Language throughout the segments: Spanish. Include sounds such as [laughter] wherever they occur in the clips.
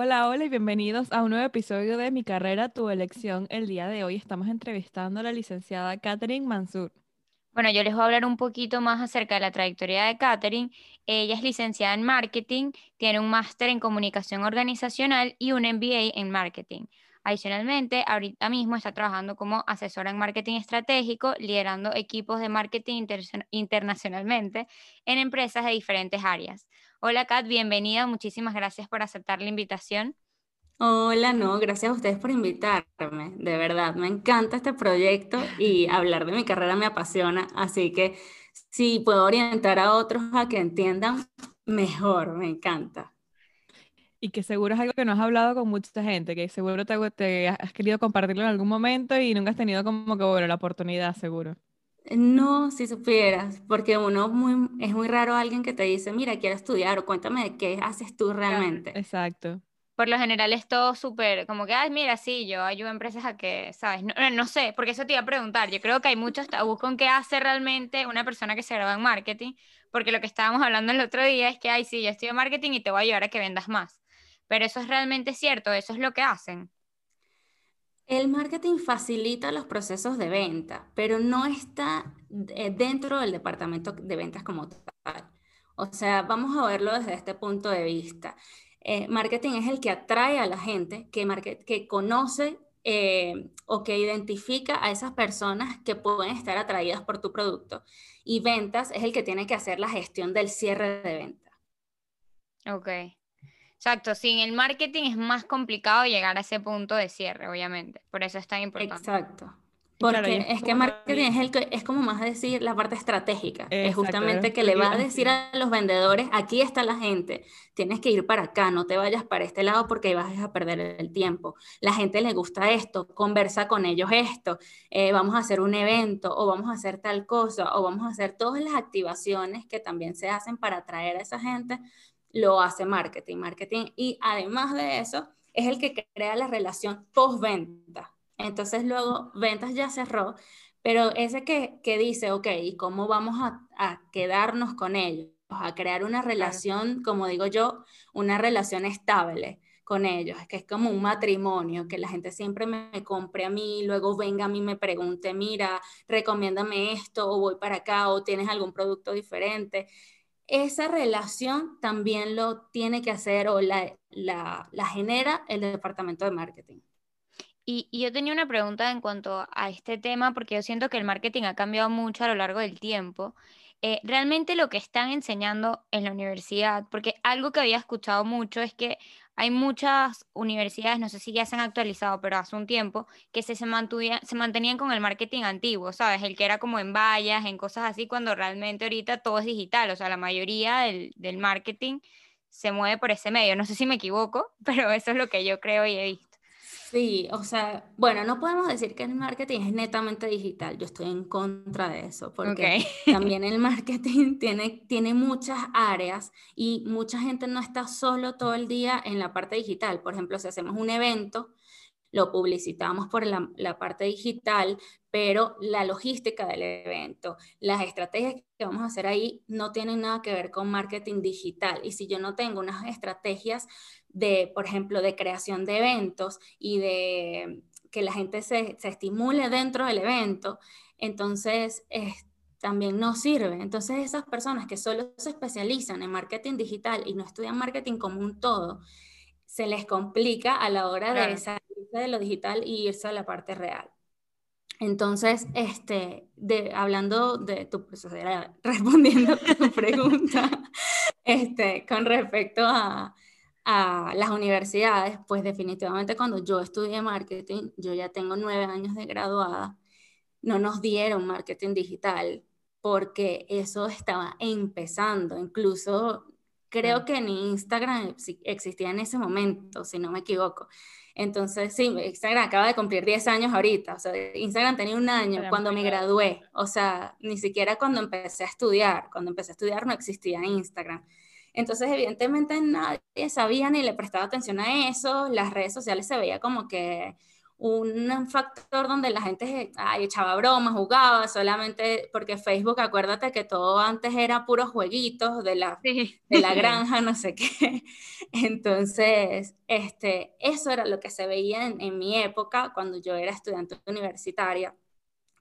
Hola, hola y bienvenidos a un nuevo episodio de Mi carrera, tu elección. El día de hoy estamos entrevistando a la licenciada Catherine Mansur. Bueno, yo les voy a hablar un poquito más acerca de la trayectoria de Catherine. Ella es licenciada en marketing, tiene un máster en comunicación organizacional y un MBA en marketing. Adicionalmente, ahorita mismo está trabajando como asesora en marketing estratégico, liderando equipos de marketing internacionalmente en empresas de diferentes áreas. Hola Kat, bienvenida, muchísimas gracias por aceptar la invitación. Hola, no, gracias a ustedes por invitarme, de verdad, me encanta este proyecto y hablar de mi carrera me apasiona, así que si puedo orientar a otros a que entiendan, mejor, me encanta. Y que seguro es algo que no has hablado con mucha gente, que seguro te, te has querido compartirlo en algún momento y nunca has tenido como que, bueno, la oportunidad, seguro. No, si supieras, porque uno muy, es muy raro alguien que te dice, mira, quiero estudiar o cuéntame de qué haces tú realmente. exacto. Por lo general es todo súper, como que, ay, mira, sí, yo ayudo a empresas a que, ¿sabes? No, no, sé, porque eso te iba a preguntar. Yo creo que hay muchos tabús con qué hace realmente una persona que se graba en marketing, porque lo que estábamos hablando el otro día es que, ay, sí, yo estudio marketing y te voy a ayudar a que vendas más. Pero eso es realmente cierto, eso es lo que hacen. El marketing facilita los procesos de venta, pero no está eh, dentro del departamento de ventas como tal. O sea, vamos a verlo desde este punto de vista. Eh, marketing es el que atrae a la gente, que, que conoce eh, o que identifica a esas personas que pueden estar atraídas por tu producto. Y ventas es el que tiene que hacer la gestión del cierre de venta. Ok. Exacto, sin el marketing es más complicado llegar a ese punto de cierre, obviamente. Por eso es tan importante. Exacto. Porque es que marketing es, el que, es como más decir la parte estratégica. es justamente que le va a decir a los vendedores, aquí está la gente, tienes que ir para acá, no te vayas para este lado porque vas a perder el tiempo. La gente le gusta esto, conversa con ellos esto, eh, vamos a hacer un evento o vamos a hacer tal cosa o vamos a hacer todas las activaciones que también se hacen para atraer a esa gente lo hace marketing, marketing. Y además de eso, es el que crea la relación post-venta. Entonces luego ventas ya cerró, pero ese que, que dice, ok, ¿y cómo vamos a, a, quedarnos con ellos? A crear una relación, como digo yo, una relación estable con ellos, que es como un matrimonio, que la gente siempre me, me compre a mí, luego venga a mí y me pregunte, mira, recomiéndame esto, o voy para acá, o tienes algún producto diferente esa relación también lo tiene que hacer o la, genera el departamento de marketing. Y, yo tenía una pregunta en cuanto a este tema, porque yo siento que el marketing ha cambiado mucho a lo largo del tiempo. Eh, realmente lo que están enseñando en la universidad, porque algo que había escuchado mucho es que hay muchas universidades, no sé si ya se han actualizado, pero hace un tiempo, que se, se, se mantenían con el marketing antiguo, ¿sabes? El que era como en vallas, en cosas así, cuando realmente ahorita todo es digital, o sea, la mayoría del, del marketing se mueve por ese medio. No sé si me equivoco, [laughs] pero eso es lo que yo creo y he visto. Sí, o sea, bueno, no podemos decir que el marketing es netamente digital, yo estoy en contra de eso, porque también el [laughs] marketing [laughs] tiene, tiene muchas áreas y mucha gente no está solo todo el día en la parte digital. Por ejemplo, si hacemos un evento, lo publicitamos por la, la, parte digital, pero la logística del evento, las estrategias que vamos a hacer ahí no tienen nada que ver con marketing digital. Y si yo no tengo unas estrategias de, por ejemplo, de creación de eventos y de que la gente se, se estimule dentro del evento, entonces también no sirve. Entonces esas personas que solo se especializan en marketing digital y no estudian marketing como un todo, se les complica a la hora de salirse de lo digital y irse a la parte real. Entonces, este, de, hablando de tu, [laughs] respondiendo a tu pregunta, [laughs] este, con respecto a, a las universidades, pues definitivamente cuando yo estudié marketing, yo ya tengo nueve años de graduada, no nos dieron marketing digital porque eso estaba empezando. Incluso Creo que ni Instagram existía en ese momento, si no me equivoco. Entonces, sí, Instagram acaba de cumplir 10 años ahorita. O sea, Instagram tenía un año cuando me gradué. O sea, ni siquiera cuando empecé a estudiar. Cuando empecé a estudiar no existía Instagram. Entonces, evidentemente nadie sabía ni le prestaba atención a eso. Las redes sociales se veía como que un factor donde la gente echaba bromas, jugaba, solamente porque Facebook, acuérdate que todo antes era puros jueguitos de la, de la [laughs] granja, no sé qué. Entonces, este, eso era lo que se veía en, en mi época, cuando yo era estudiante universitaria,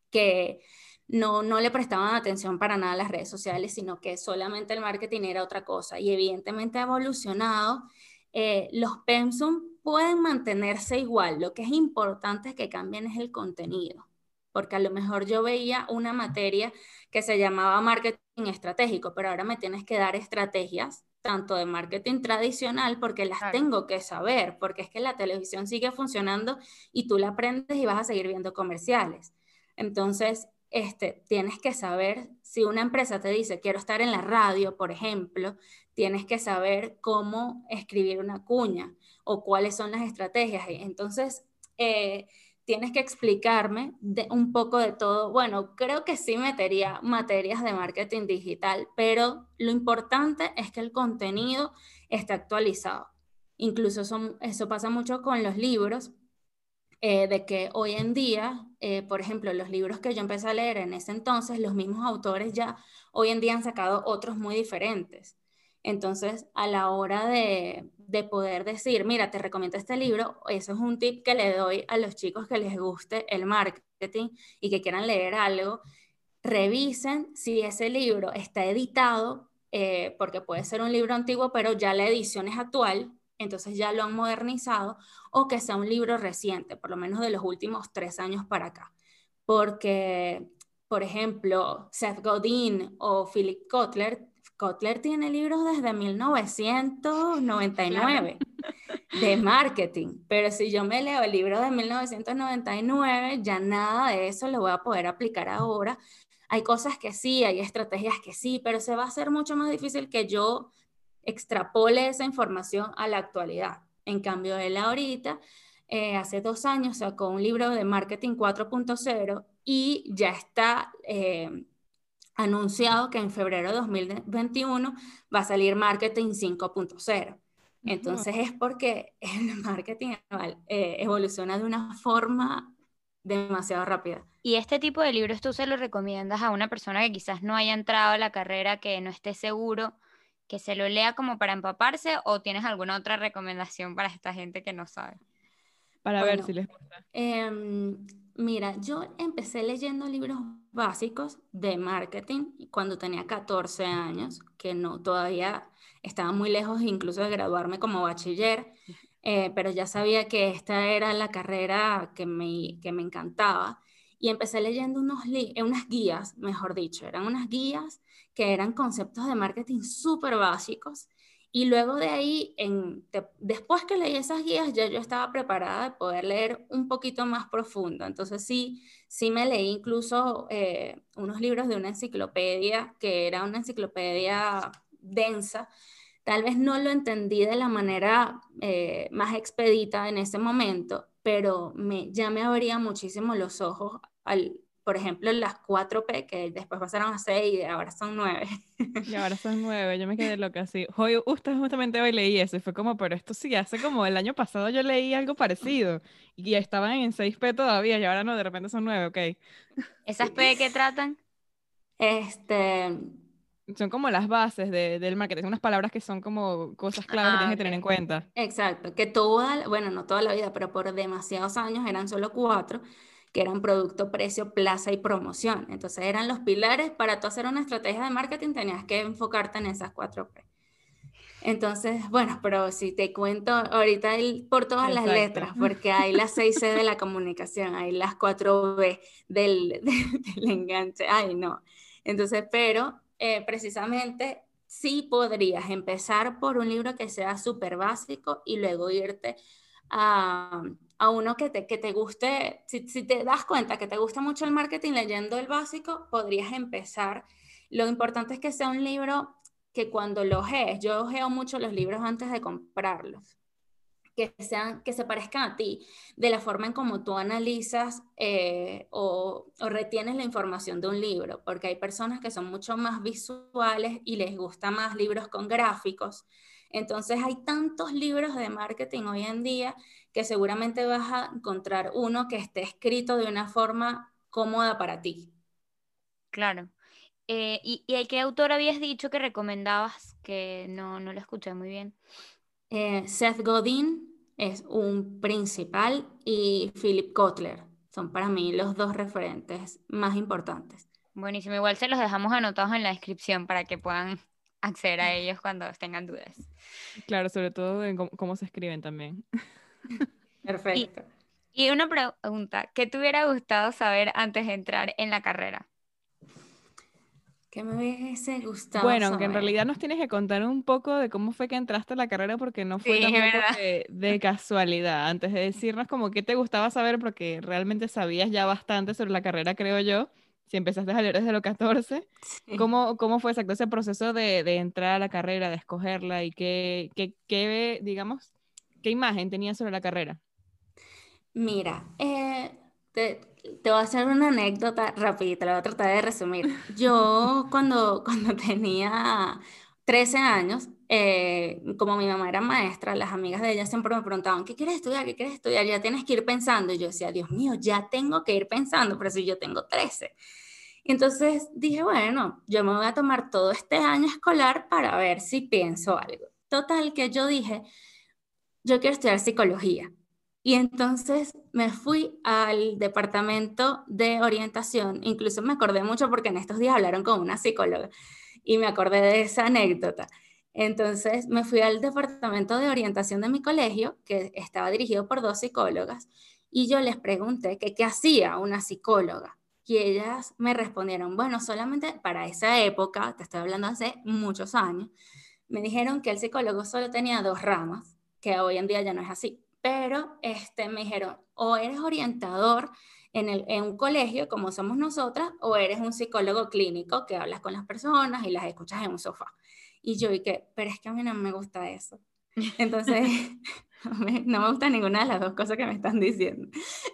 que no, no le prestaban atención para nada a las redes sociales, sino que solamente el marketing era otra cosa. Y evidentemente ha evolucionado. Eh, los pensum pueden mantenerse igual. Lo que es importante es que cambien es el contenido. Porque a lo mejor yo veía una materia que se llamaba marketing estratégico, pero ahora me tienes que dar estrategias tanto de marketing tradicional porque las tengo que saber, porque es que la televisión sigue funcionando y tú la aprendes y vas a seguir viendo comerciales. Entonces, este, tienes que saber, si una empresa te dice quiero estar en la radio, por ejemplo, tienes que saber cómo escribir una cuña o cuáles son las estrategias. Entonces, eh, tienes que explicarme de, un poco de todo. Bueno, creo que sí metería materias de marketing digital, pero lo importante es que el contenido esté actualizado. Incluso eso pasa mucho con los libros, eh, de que hoy en día, eh, por ejemplo, los libros que yo empecé a leer en ese entonces, los mismos autores ya hoy en día han sacado otros muy diferentes. Entonces, a la hora de, de poder decir, mira, te recomiendo este libro, eso es un tip que le doy a los chicos que les guste el marketing y que quieran leer algo, revisen si ese libro está editado, eh, porque puede ser un libro antiguo, pero ya la edición es actual, entonces ya lo han modernizado, o que sea un libro reciente, por lo menos de los últimos tres años para acá. Porque, por ejemplo, Seth Godin o Philip Kotler, Kotler tiene libros desde 1999 de marketing, pero si yo me leo el libro de 1999, ya nada de eso lo voy a poder aplicar ahora. Hay cosas que sí, hay estrategias que sí, pero se va a hacer mucho más difícil que yo extrapole esa información a la actualidad. En cambio, él ahorita, eh, hace dos años, sacó un libro de marketing 4.0 y ya está eh, anunciado que en febrero de 2021 va a salir marketing 5.0. Entonces es porque [laughs] el marketing eh, evoluciona de una forma demasiado rápida. ¿Y este tipo de libros tú se los recomiendas a una persona que quizás no haya entrado a la carrera, que no esté seguro que se lo lea como para empaparse o tienes alguna otra recomendación para esta gente que no sabe? Para ver si les gusta. Em, mira, yo empecé leyendo libros básicos de marketing cuando tenía 14 años, que no todavía estaba muy lejos incluso de graduarme como bachiller, eh, pero ya sabía que esta era la carrera que me, que me encantaba. Y empecé leyendo unos unas guías, mejor dicho, eran unas guías que eran conceptos de marketing súper básicos. Y luego de ahí, en, después que leí esas guías, ya yo estaba preparada de poder leer un poquito más profundo. Entonces sí, sí me leí incluso eh, unos libros de una enciclopedia, que era una enciclopedia densa. Tal vez no lo entendí de la manera eh, más expedita en ese momento, pero me, ya me abría muchísimo los ojos al, por ejemplo, las 4P, que después pasaron a 6 y ahora son 9. Y ahora [laughs] son 9, yo me quedé loca así. Hoy, usted justamente hoy leí eso y fue como, pero esto sí, hace como el año pasado yo leí algo parecido y estaban en 6P todavía y ahora no, de repente son 9, ok. ¿Esas P qué [laughs] tratan? Este... Son como las bases de, del marketing, unas palabras que son como cosas claves que tienes que tener en cuenta. Exacto, que toda, bueno, no toda la vida, pero por demasiados años eran solo cuatro que eran producto, precio, plaza y promoción. Entonces eran los pilares para tú hacer una estrategia de marketing, tenías que enfocarte en esas cuatro P. Entonces, bueno, pero si te cuento ahorita por todas las letras, porque hay las 6C de la comunicación, hay las 4B [laughs] del, del, enganche, ay no. Entonces, pero eh, precisamente sí podrías empezar por un libro que sea súper básico y luego irte a, a uno que te, que te guste, si, si, te das cuenta que te gusta mucho el marketing leyendo el básico, podrías empezar. Lo importante es que sea un libro que cuando lo ojees, yo ojeo mucho los libros antes de comprarlos, que, sean, que se parezcan a ti, de la forma en cómo tú analizas eh, o, o, retienes la información de un libro, porque hay personas que son mucho más visuales y les gustan más libros con gráficos. Entonces hay tantos libros de marketing hoy en día que seguramente vas a encontrar uno que esté escrito de una forma cómoda para ti. Claro. Eh, ¿y, ¿Y a qué autor habías dicho que recomendabas? Que no, no lo escuché muy bien. Eh, Seth Godin es un principal y Philip Kotler son para mí los dos referentes más importantes. Buenísimo, igual se los dejamos anotados en la descripción para que puedan acceder a ellos cuando tengan dudas. Claro, sobre todo en cómo, se escriben también. [laughs] [laughs] Perfecto. Y, y, una pregunta, ¿qué te hubiera gustado saber antes de entrar en la carrera? ¿Qué me hubiese gustado? Bueno, aunque en realidad nos tienes que contar un poco de cómo fue que entraste a la carrera, porque no fue sí, de, de, [laughs] casualidad. Antes de decirnos como qué te gustaba saber, porque realmente sabías ya bastante sobre la carrera, creo yo. Si empezaste a leer desde los 14, sí. ¿cómo, ¿cómo fue exacto ese proceso de, de, entrar a la carrera, de escogerla y qué, qué, qué, digamos, qué imagen tenías sobre la carrera? Mira, eh, te, te, voy a hacer una anécdota rapidita, la voy a tratar de resumir. Yo [laughs] cuando, cuando tenía 13 años, eh, como mi mamá era maestra, las amigas de ella siempre me preguntaban, ¿qué quieres estudiar? ¿Qué quieres estudiar? Ya tienes que ir pensando. Y yo decía, Dios mío, ya tengo que ir pensando, pero si yo tengo 13. Y entonces dije, bueno, yo me voy a tomar todo este año escolar para ver si pienso algo. Total, que yo dije, yo quiero estudiar psicología. Y entonces me fui al departamento de orientación. Incluso me acordé mucho porque en estos días hablaron con una psicóloga y me acordé de esa anécdota. Entonces me fui al departamento de orientación de mi colegio, que estaba dirigido por dos psicólogas, y yo les pregunté que qué hacía una psicóloga. Y ellas me respondieron, bueno, solamente para esa época, te estoy hablando hace muchos años, me dijeron que el psicólogo solo tenía dos ramas, que hoy en día ya no es así pero este, me dijeron, o eres orientador en, el, en un colegio como somos nosotras, o eres un psicólogo clínico que hablas con las personas y las escuchas en un sofá. Y yo dije, pero es que a mí no me gusta eso. [laughs] Entonces, [laughs] no me gusta ninguna de las dos cosas que me están diciendo.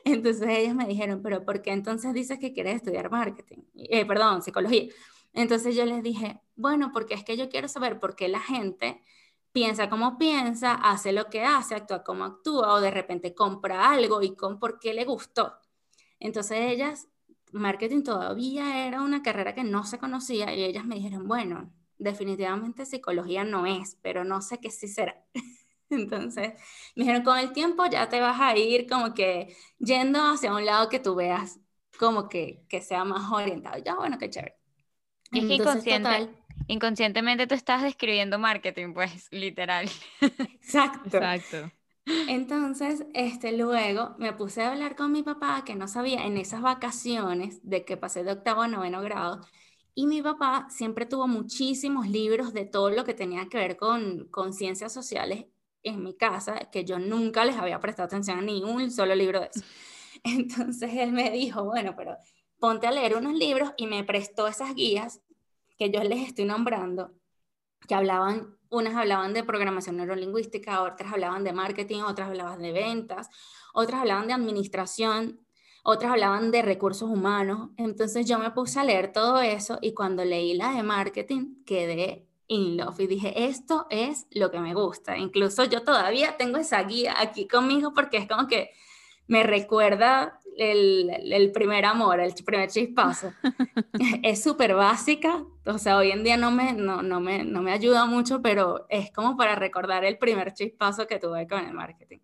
Entonces ellas me dijeron, pero ¿por qué entonces dices que quieres estudiar marketing? Eh, perdón, psicología. Entonces yo les dije, bueno, porque es que yo quiero saber por qué la gente piensa como piensa, hace lo que hace, actúa como actúa o de repente compra algo y con por qué le gustó. Entonces ellas, marketing todavía era una carrera que no se conocía y ellas me dijeron, bueno, definitivamente psicología no es, pero no sé qué sí será. [laughs] Entonces, me dijeron, con el tiempo ya te vas a ir como que yendo hacia un lado que tú veas como que, que sea más orientado. Ya, bueno, qué chévere. Es inconsciente, total, inconscientemente tú estás describiendo marketing, pues, literal. [laughs] Exacto. Exacto. Entonces, este, luego me puse a hablar con mi papá, que no sabía en esas vacaciones de que pasé de octavo a noveno grado, y mi papá siempre tuvo muchísimos libros de todo lo que tenía que ver con, con ciencias sociales en mi casa, que yo nunca les había prestado atención a ni un solo libro de eso. [laughs] Entonces él me dijo, bueno, pero ponte a leer unos libros y me prestó esas guías que yo les estoy nombrando, que hablaban, unas hablaban de programación neurolingüística, otras hablaban de marketing, otras hablaban de ventas, otras hablaban de administración, otras hablaban de recursos humanos. Entonces yo me puse a leer todo eso y cuando leí la de marketing quedé in love y dije, esto es lo que me gusta. Incluso yo todavía tengo esa guía aquí conmigo porque es como que me recuerda el, el, primer amor, el primer chispazo. [laughs] es súper básica, o sea, hoy en día no me, no, no, me, no me ayuda mucho, pero es como para recordar el primer chispazo que tuve con el marketing.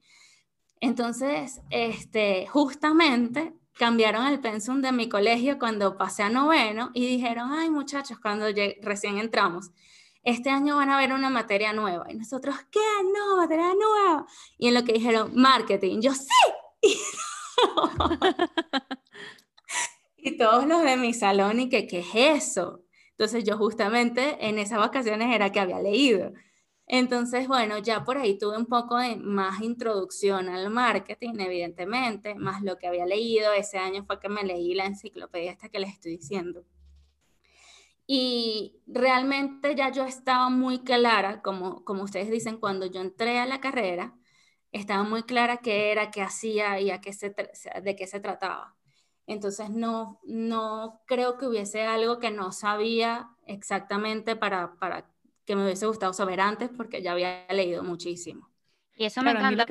Entonces, este, justamente cambiaron el pensum de mi colegio cuando pasé a noveno y dijeron, ay muchachos, cuando recién entramos, este año van a ver una materia nueva. Y nosotros, ¿qué? No, materia nueva. Y en lo que dijeron, marketing, yo sí. [laughs] [laughs] y todos los de mi salón, y que, ¿qué es eso? Entonces yo justamente en esas vacaciones era que había leído. Entonces, bueno, ya por ahí tuve un poco de más introducción al marketing, evidentemente, más lo que había leído. Ese año fue que me leí la enciclopedia esta que les estoy diciendo. Y realmente ya yo estaba muy clara, como, como ustedes dicen, cuando yo entré a la carrera, estaba muy clara qué era, qué hacía y a qué se, de qué se trataba. Entonces no, no creo que hubiese algo que no sabía exactamente para, para que me hubiese gustado saber antes porque ya había leído muchísimo. Y eso me encanta.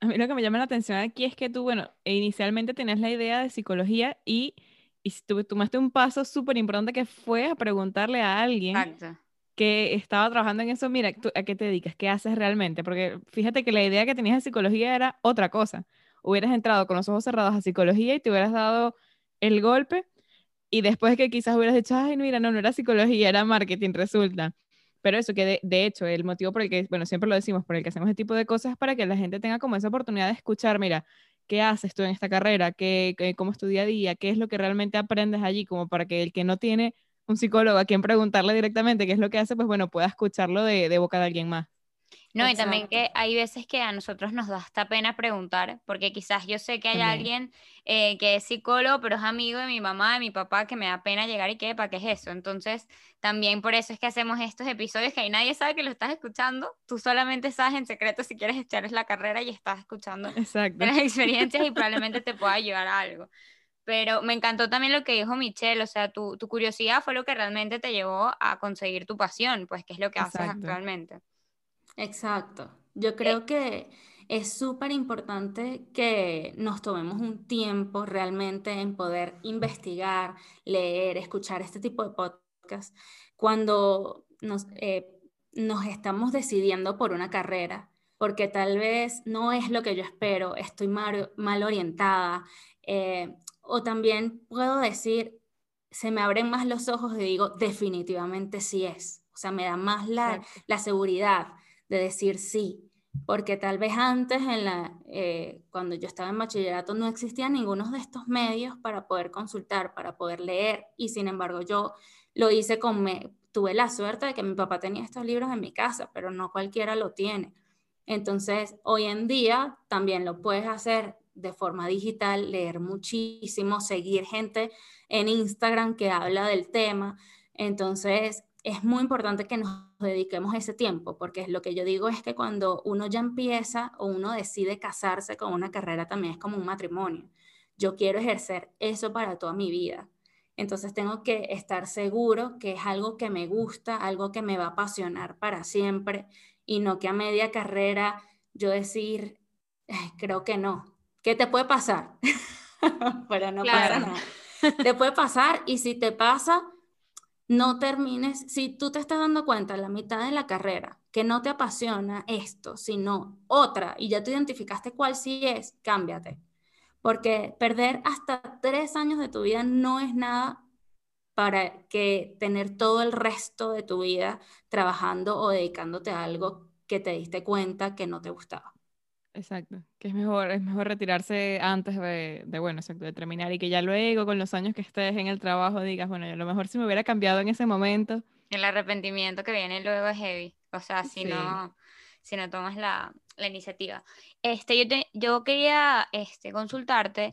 A mí, lo que me llama la atención aquí es que tú, bueno, inicialmente tenías la idea de psicología y, y tú tomaste un paso súper importante que fue a preguntarle a alguien que estaba trabajando en eso, mira, ¿a qué te dedicas? ¿Qué haces realmente? Porque fíjate que la idea que tenías de psicología era otra cosa hubieras entrado con los ojos cerrados a psicología y te hubieras dado el golpe y después que quizás hubieras dicho, ay, mira, no, no era psicología, era marketing, resulta. Pero eso que de, hecho el motivo por el que, bueno, siempre lo decimos, por el que hacemos este tipo de cosas es para que la gente tenga como esa oportunidad de escuchar, mira, ¿qué haces tú en esta carrera? ¿Qué, cómo es tu día a día? ¿Qué es lo que realmente aprendes allí? Como para que el que no tiene un psicólogo a quien preguntarle directamente qué es lo que hace, pues bueno, pueda escucharlo de, de boca de alguien más. No, y también que hay veces que a nosotros nos da esta pena preguntar, porque quizás yo sé que hay alguien eh, que es psicólogo, pero es amigo de mi mamá, de mi papá, que me da pena llegar y que, ¿para qué es eso? Entonces, también por eso es que hacemos estos episodios que ahí nadie sabe que lo estás escuchando, tú solamente sabes en secreto si quieres echar la carrera y estás escuchando las experiencias y probablemente te pueda ayudar a algo. Pero me encantó también lo que dijo Michelle, o sea, tu, tu curiosidad fue lo que realmente te llevó a conseguir tu pasión, pues que es lo que haces actualmente. Exacto. Yo creo que es súper importante que nos tomemos un tiempo realmente en poder investigar, leer, escuchar este tipo de podcasts cuando nos, eh, nos estamos decidiendo por una carrera, porque tal vez no es lo que yo espero, estoy mal, mal orientada, eh, o también puedo decir, se me abren más los ojos y digo, definitivamente sí es, o sea, me da más la, la seguridad de decir sí, porque tal vez antes, en la, eh, cuando yo estaba en bachillerato, no existían ninguno de estos medios para poder consultar, para poder leer, y sin embargo yo lo hice con, me, tuve la suerte de que mi papá tenía estos libros en mi casa, pero no cualquiera lo tiene. Entonces, hoy en día también lo puedes hacer de forma digital, leer muchísimo, seguir gente en Instagram que habla del tema. Entonces, es muy importante que nos dediquemos ese tiempo, porque lo que yo digo es que cuando uno ya empieza o uno decide casarse con una carrera, también es como un matrimonio. Yo quiero ejercer eso para toda mi vida. Entonces tengo que estar seguro que es algo que me gusta, algo que me va a apasionar para siempre y no que a media carrera yo decir, creo que no. ¿Qué te puede pasar? [laughs] Pero no pasa nada. Te puede pasar y si te pasa, no termines, si tú te estás dando cuenta en la mitad de la carrera que no te apasiona esto, sino otra, y ya tú identificaste cuál sí es, cámbiate. Porque perder hasta tres años de tu vida no es nada para que tener todo el resto de tu vida trabajando o dedicándote a algo que te diste cuenta que no te gustaba. Exacto, que es mejor, es mejor retirarse antes de, de, bueno, exacto, de terminar y que ya luego, con los años que estés en el trabajo, digas, bueno, a lo mejor si me hubiera cambiado en ese momento. El arrepentimiento que viene luego es heavy, o sea, si no si no tomas la, la iniciativa. Este, yo, te, yo quería este, consultarte,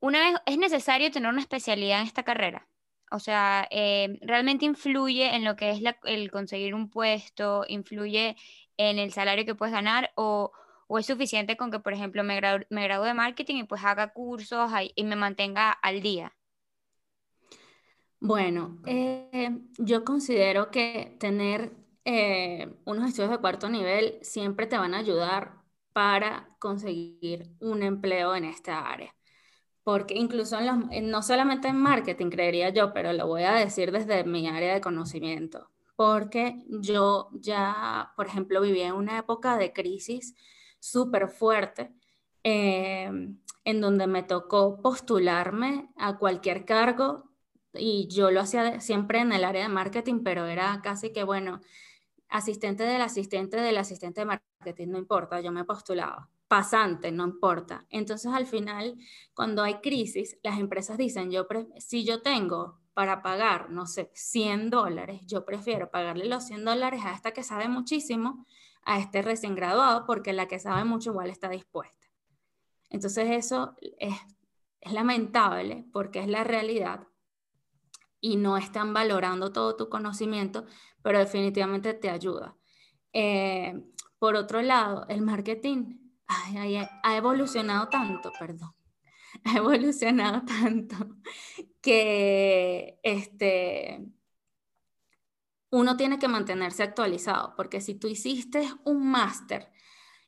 una vez, ¿es necesario tener una especialidad en esta carrera? O sea, eh, ¿realmente influye en lo que es la, el conseguir un puesto? ¿Influye en el salario que puedes ganar? ¿O, ¿O es suficiente con que, por ejemplo, me, me gradúe de marketing y pues haga cursos y me mantenga al día? Bueno, eh, yo considero que tener eh, unos estudios de cuarto nivel siempre te van a ayudar para conseguir un empleo en esta área. Porque incluso no solamente en marketing, creería yo, pero lo voy a decir desde mi área de conocimiento. Porque yo ya, por ejemplo, viví en una época de crisis súper fuerte, eh, en donde me tocó postularme a cualquier cargo y yo lo hacía siempre en el área de marketing, pero era casi que, bueno, asistente del asistente del asistente de marketing, no importa, yo me postulaba. Pasante, no importa. Entonces, al final, cuando hay crisis, las empresas dicen, yo si yo tengo para pagar, no sé, 100 dólares, yo prefiero pagarle los 100 dólares a esta que sabe muchísimo a este recién graduado porque la que sabe mucho igual está dispuesta. Entonces eso es, lamentable porque es la realidad y no están valorando todo tu conocimiento, pero definitivamente te ayuda. Eh, por otro lado, el marketing ha evolucionado tanto, perdón, [laughs] ha evolucionado tanto que este, uno tiene que mantenerse actualizado, porque si tú hiciste un máster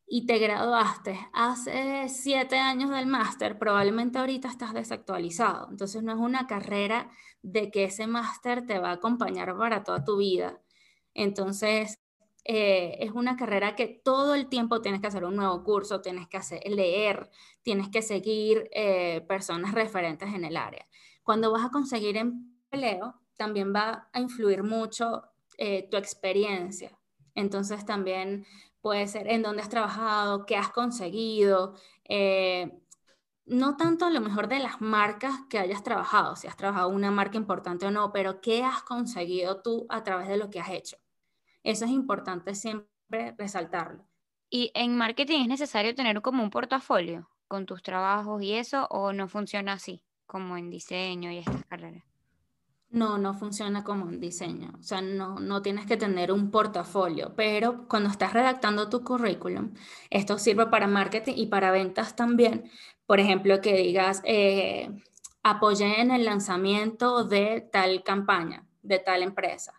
y te graduaste hace siete años del máster, probablemente ahorita estás desactualizado. Entonces no es una carrera de que ese máster te va a acompañar para toda tu vida. Entonces eh, es una carrera que todo el tiempo tienes que hacer un nuevo curso, tienes que hacer, leer, tienes que seguir eh, personas referentes en el área. Cuando vas a conseguir empleo, también va a influir mucho eh, tu experiencia. Entonces también puede ser en dónde has trabajado, qué has conseguido, no tanto lo mejor de las marcas que hayas trabajado, si has trabajado una marca importante o no, pero qué has conseguido tú a través de lo que has hecho. Eso es importante siempre resaltarlo. ¿Y en marketing es necesario tener como un portafolio con tus trabajos y eso o no funciona así como en diseño y estas carreras? No, no funciona como en diseño. O sea, no, no tienes que tener un portafolio, pero cuando estás redactando tu currículum, esto sirve para marketing y para ventas también. Por ejemplo, que digas, eh, apoyé en el lanzamiento de tal campaña, de tal empresa.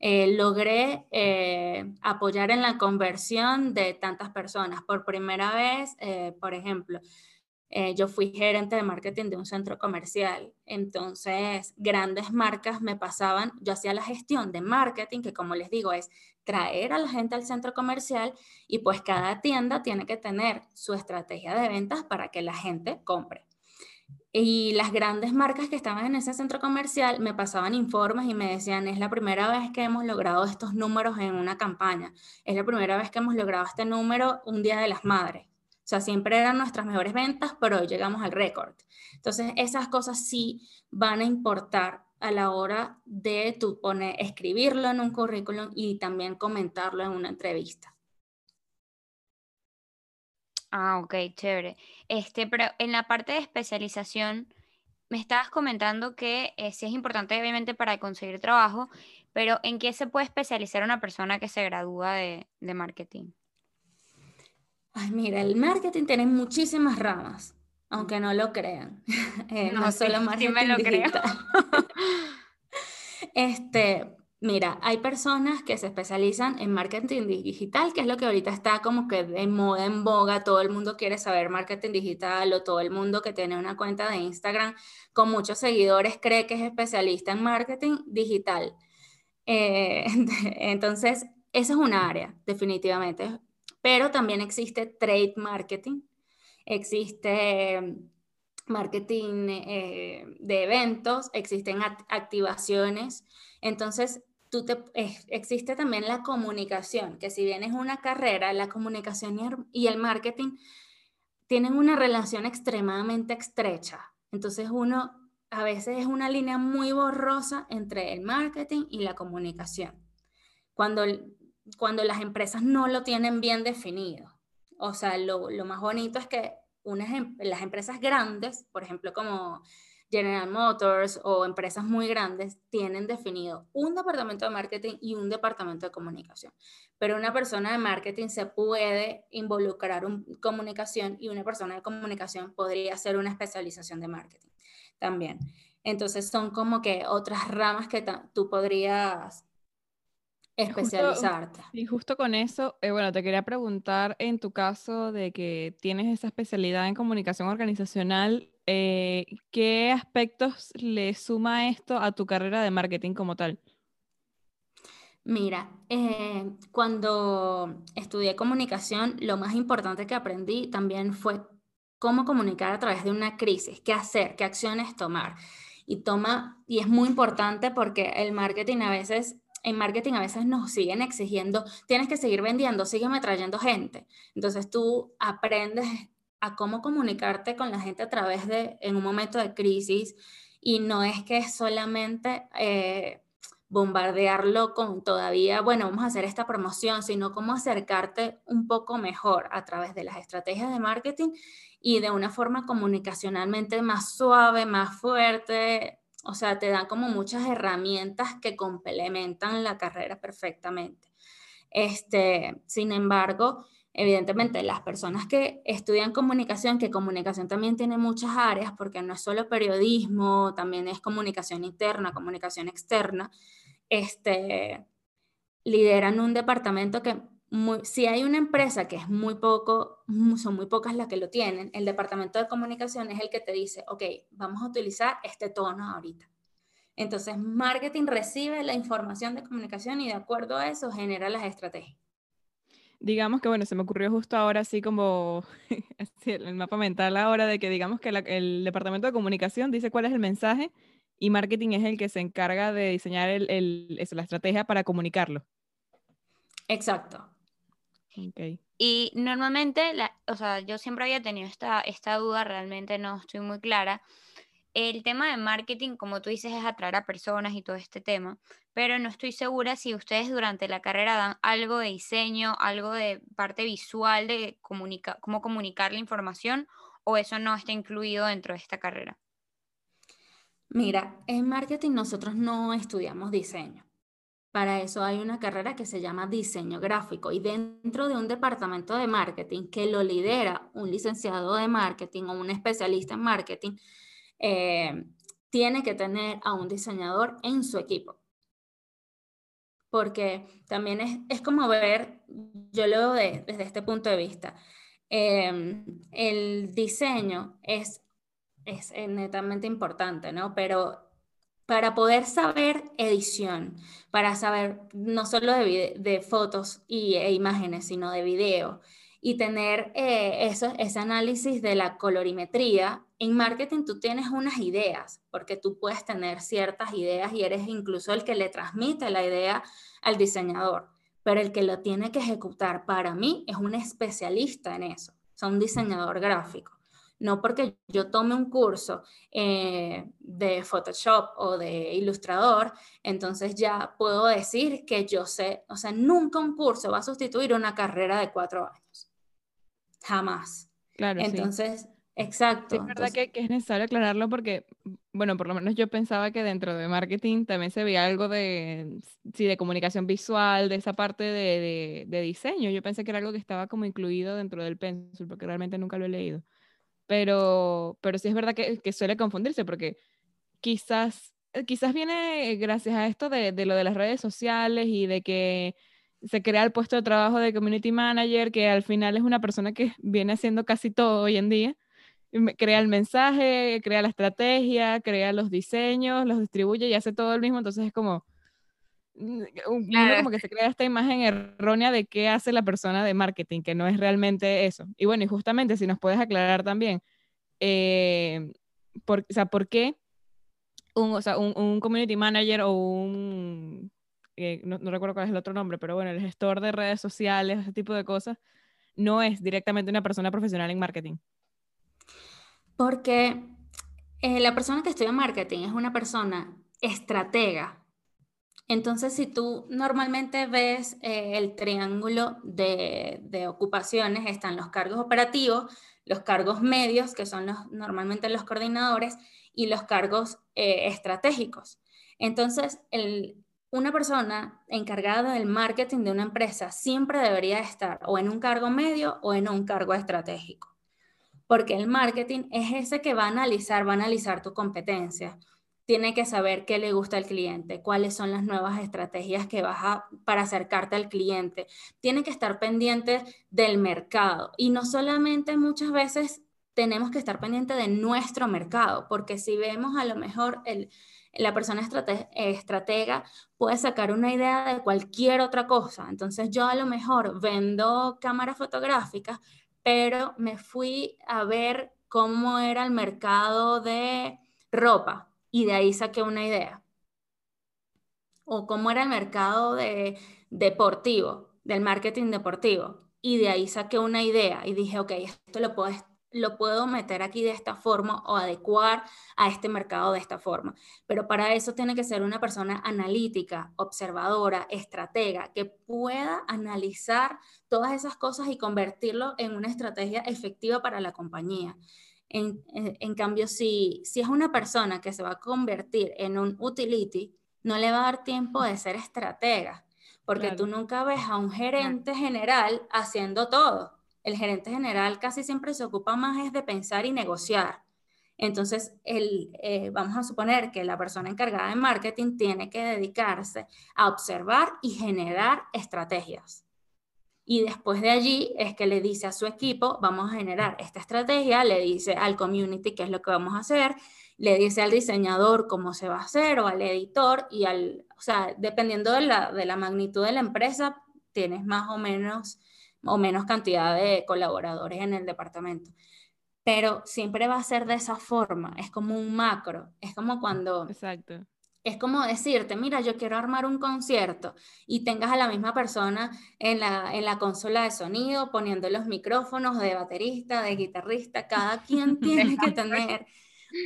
Eh, logré eh, apoyar en la conversión de tantas personas. Por primera vez, por ejemplo, yo fui gerente de marketing de un centro comercial, entonces grandes marcas me pasaban, yo hacía la gestión de marketing, que como les digo es traer a la gente al centro comercial y pues cada tienda tiene que tener su estrategia de ventas para que la gente compre. Y las grandes marcas que estaban en ese centro comercial me pasaban informes y me decían, es la primera vez que hemos logrado estos números en una campaña, es la primera vez que hemos logrado este número un Día de las Madres. O sea, siempre eran nuestras mejores ventas, pero hoy llegamos al récord. Entonces, esas cosas sí van a importar a la hora de tú poner, escribirlo en un currículum y también comentarlo en una entrevista. Ah, ok, chévere. Este, pero en la parte de especialización, me estabas comentando que eh, sí es importante, obviamente, para conseguir trabajo, pero ¿en qué se puede especializar una persona que se gradúa de, marketing? Ay, mira, el marketing tiene muchísimas ramas, aunque no lo crean. [laughs] Eh, no, solo marketing me lo creo. [laughs] este, Mira, hay personas que se especializan en marketing digital, que es lo que ahorita está como que de moda, en boga, todo el mundo quiere saber marketing digital o todo el mundo que tiene una cuenta de Instagram con muchos seguidores cree que es especialista en marketing digital. Eh, [laughs] entonces, esa es una área, definitivamente. Pero también existe trade marketing, existe marketing eh, de eventos, existen activaciones. Entonces, existe también la comunicación, que si bien es una carrera, la comunicación y el marketing tienen una relación extremadamente estrecha. Entonces uno a veces es una línea muy borrosa entre el marketing y la comunicación. Cuando, cuando las empresas no lo tienen bien definido. O sea, lo, lo más bonito es que unas, las empresas grandes, por ejemplo, como General Motors o empresas muy grandes tienen definido un departamento de marketing y un departamento de comunicación. Pero una persona de marketing se puede involucrar en comunicación y una persona de comunicación podría hacer una especialización de marketing también. Entonces son como que otras ramas que tú podrías especializarte. y justo con eso, eh, bueno, te quería preguntar en tu caso de que tienes esa especialidad en comunicación organizacional, eh, ¿qué aspectos le suma esto a tu carrera de marketing como tal? Mira, eh, cuando estudié comunicación, lo más importante que aprendí también fue cómo comunicar a través de una crisis, qué hacer, qué acciones tomar. Y toma, y es muy importante porque el marketing a veces, en marketing a veces nos siguen exigiendo, tienes que seguir vendiendo, sígueme trayendo gente. Entonces tú aprendes a cómo comunicarte con la gente a través de, en un momento de crisis, y no es que solamente eh, bombardearlo con todavía, bueno, vamos a hacer esta promoción, sino cómo acercarte un poco mejor a través de las estrategias de marketing y de una forma comunicacionalmente más suave, más fuerte, o sea, te dan como muchas herramientas que complementan la carrera perfectamente. Este, sin embargo, evidentemente las personas que estudian comunicación, que comunicación también tiene muchas áreas, porque no es solo periodismo, también es comunicación interna, comunicación externa, este, lideran un departamento que si hay una empresa que es muy poco, son muy pocas las que lo tienen, el departamento de comunicación es el que te dice, ok, vamos a utilizar este tono ahorita. Entonces, marketing recibe la información de comunicación y de acuerdo a eso genera las estrategias. Digamos que, bueno, se me ocurrió justo ahora así como [laughs] el mapa mental ahora de que digamos que el departamento de comunicación dice cuál es el mensaje y marketing es el que se encarga de diseñar el, la estrategia para comunicarlo. Exacto. Y normalmente, o sea, yo siempre había tenido esta, esta duda, realmente no estoy muy clara. El tema de marketing, como tú dices, es atraer a personas y todo este tema, pero no estoy segura si ustedes durante la carrera dan algo de diseño, algo de parte visual de cómo comunicar la información o eso no está incluido dentro de esta carrera. Mira, en marketing nosotros no estudiamos diseño. Para eso hay una carrera que se llama diseño gráfico y dentro de un departamento de marketing que lo lidera un licenciado de marketing o un especialista en marketing, eh, tiene que tener a un diseñador en su equipo. Porque también es, como ver, yo lo veo desde este punto de vista, em, el diseño es, es netamente importante, ¿no? Pero para poder saber edición, para saber no solo de, fotos y, e imágenes, sino de video, y tener eh, eso, ese análisis de la colorimetría, en marketing tú tienes unas ideas, porque tú puedes tener ciertas ideas y eres incluso el que le transmite la idea al diseñador, pero el que lo tiene que ejecutar para mí es un especialista en eso, o un diseñador gráfico no porque yo tome un curso eh, de Photoshop o de ilustrador, entonces ya puedo decir que yo sé, o sea, nunca un curso va a sustituir una carrera de cuatro años. Jamás. Claro. Entonces, exacto. es verdad que, es necesario aclararlo porque, bueno, por lo menos yo pensaba que dentro de marketing también se veía algo de, sí, de comunicación visual, de esa parte de, de, diseño. Yo pensé que era algo que estaba como incluido dentro del pencil, porque realmente nunca lo he leído pero, pero sí es verdad que, suele confundirse porque quizás, eh, quizás viene gracias a esto de, de, lo de las redes sociales y de que se crea el puesto de trabajo de community manager, que al final es una persona que viene haciendo casi todo hoy en día. Crea el mensaje, crea la estrategia, crea los diseños, los distribuye y hace todo el mismo. Entonces es como, uno como que se crea esta imagen errónea de qué hace la persona de marketing, que no es realmente eso. Y bueno, y justamente si nos puedes aclarar también, eh, por, o sea, ¿por qué un, o sea, un, community manager o un, eh, no, no, recuerdo cuál es el otro nombre, pero bueno, el gestor de redes sociales, ese tipo de cosas, no es directamente una persona profesional en marketing? Porque eh, la persona que estudia marketing es una persona estratega entonces, si tú normalmente ves eh, el triángulo de, ocupaciones, están los cargos operativos, los cargos medios, que son normalmente los coordinadores, y los cargos eh, estratégicos. Entonces, una persona encargada del marketing de una empresa siempre debería estar o en un cargo medio o en un cargo estratégico, porque el marketing es ese que va a analizar, va a analizar tu competencia tiene que saber qué le gusta al cliente, cuáles son las nuevas estrategias que vas para acercarte al cliente. Tiene que estar pendiente del mercado y no solamente muchas veces tenemos que estar pendiente de nuestro mercado, porque si vemos a lo mejor el, la persona estratega puede sacar una idea de cualquier otra cosa. Entonces yo a lo mejor vendo cámaras fotográficas, pero me fui a ver cómo era el mercado de ropa y de ahí saqué una idea. O cómo era el mercado de, deportivo, del marketing deportivo. Y de ahí saqué una idea y dije, ok, esto lo puedo, lo puedo meter aquí de esta forma o adecuar a este mercado de esta forma. Pero para eso tiene que ser una persona analítica, observadora, estratega, que pueda analizar todas esas cosas y convertirlo en una estrategia efectiva para la compañía. En, en, cambio, si, si es una persona que se va a convertir en un utility, no le va a dar tiempo de ser estratega, porque tú nunca ves a un gerente general haciendo todo. El gerente general casi siempre se ocupa más es de pensar y negociar. Entonces, el, eh, vamos a suponer que la persona encargada de marketing tiene que dedicarse a observar y generar estrategias. Y después de allí es que le dice a su equipo, vamos a generar esta estrategia, le dice al community qué es lo que vamos a hacer, le dice al diseñador cómo se va a hacer o al editor y al, o sea, dependiendo de la, de la magnitud de la empresa, tienes más o menos o menos cantidad de colaboradores en el departamento. Pero siempre va a ser de esa forma, es como un macro, es como cuando... Exacto es como decirte, mira, yo quiero armar un concierto y tengas a la misma persona en la, en la consola de sonido poniendo los micrófonos de baterista, de guitarrista, cada quien [laughs] tiene que tener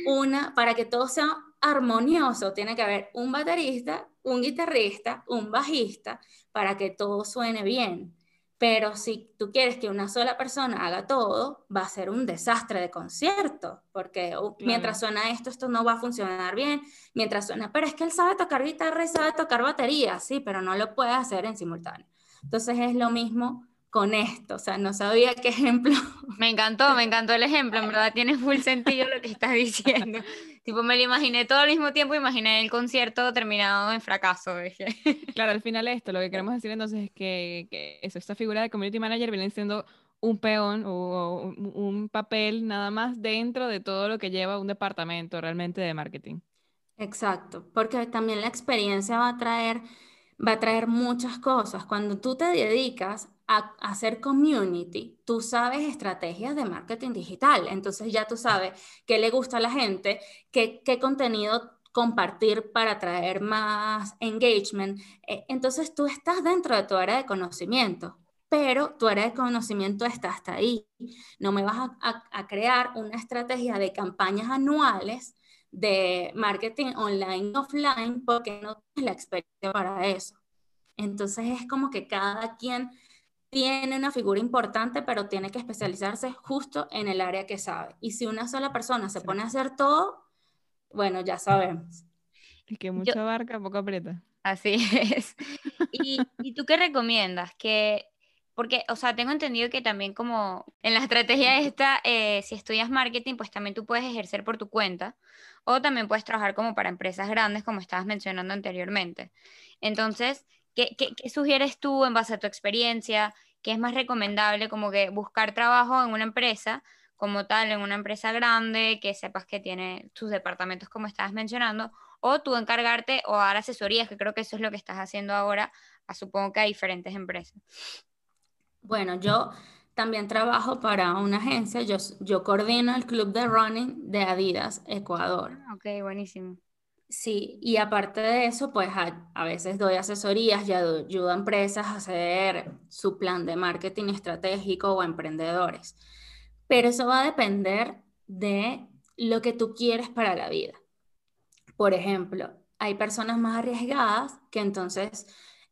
una, para que todo sea armonioso, tiene que haber un baterista, un guitarrista, un bajista, para que todo suene bien. Pero si tú quieres que una sola persona haga todo, va a ser un desastre de concierto, porque uh, mientras suena esto, esto no va a funcionar bien, mientras suena, pero es que él sabe tocar guitarra y sabe tocar batería, sí, pero no lo puede hacer en simultáneo. Entonces es lo mismo con esto, o sea, no sabía qué ejemplo. [laughs] Me encantó, me encantó el ejemplo, en verdad tiene full sentido lo que estás [laughs] diciendo. tipo, me lo imaginé todo al mismo tiempo, imaginé el concierto terminado en fracaso. Dije. [laughs] Claro, al final esto, lo que queremos decir entonces es que, que eso, esta figura de community manager viene siendo un peón o un, un papel nada más dentro de todo lo que lleva un departamento realmente de marketing. Exacto, porque también la experiencia va a traer va a traer muchas cosas. Cuando tú te dedicas a hacer community, tú sabes estrategias de marketing digital. Entonces ya tú sabes qué le gusta a la gente, qué, qué contenido compartir para traer más engagement. Eh, entonces tú estás dentro de tu área de conocimiento, pero tu área de conocimiento está hasta ahí. No me vas a, a crear una estrategia de campañas anuales de marketing online, offline, porque no tienes la experiencia para eso. Entonces es como que cada quien tiene una figura importante, pero tiene que especializarse justo en el área que sabe. Y si una sola persona se pone a hacer todo, bueno, ya sabemos. Es que mucha barca, poco aprieta. Así es. ¿Y, ¿Y, tú qué recomiendas? Que porque, o sea, tengo entendido que también como en la estrategia esta, eh, si estudias marketing, pues también tú puedes ejercer por tu cuenta o también puedes trabajar como para empresas grandes, como estabas mencionando anteriormente. Entonces, ¿qué, qué, qué sugieres tú en base a tu experiencia? ¿Qué es más recomendable como que buscar trabajo en una empresa como tal, en una empresa grande, que sepas que tiene tus departamentos como estabas mencionando, o tú encargarte o dar asesorías, que creo que eso es lo que estás haciendo ahora, a supongo que a diferentes empresas. Bueno, yo también trabajo para una agencia, yo, yo coordino el club de running de Adidas Ecuador. Ah, ok, buenísimo. Sí, y aparte de eso, pues a, veces doy asesorías y ayudo a empresas a hacer su plan de marketing estratégico o a emprendedores. Pero eso va a depender de lo que tú quieres para la vida. Por ejemplo, hay personas más arriesgadas que entonces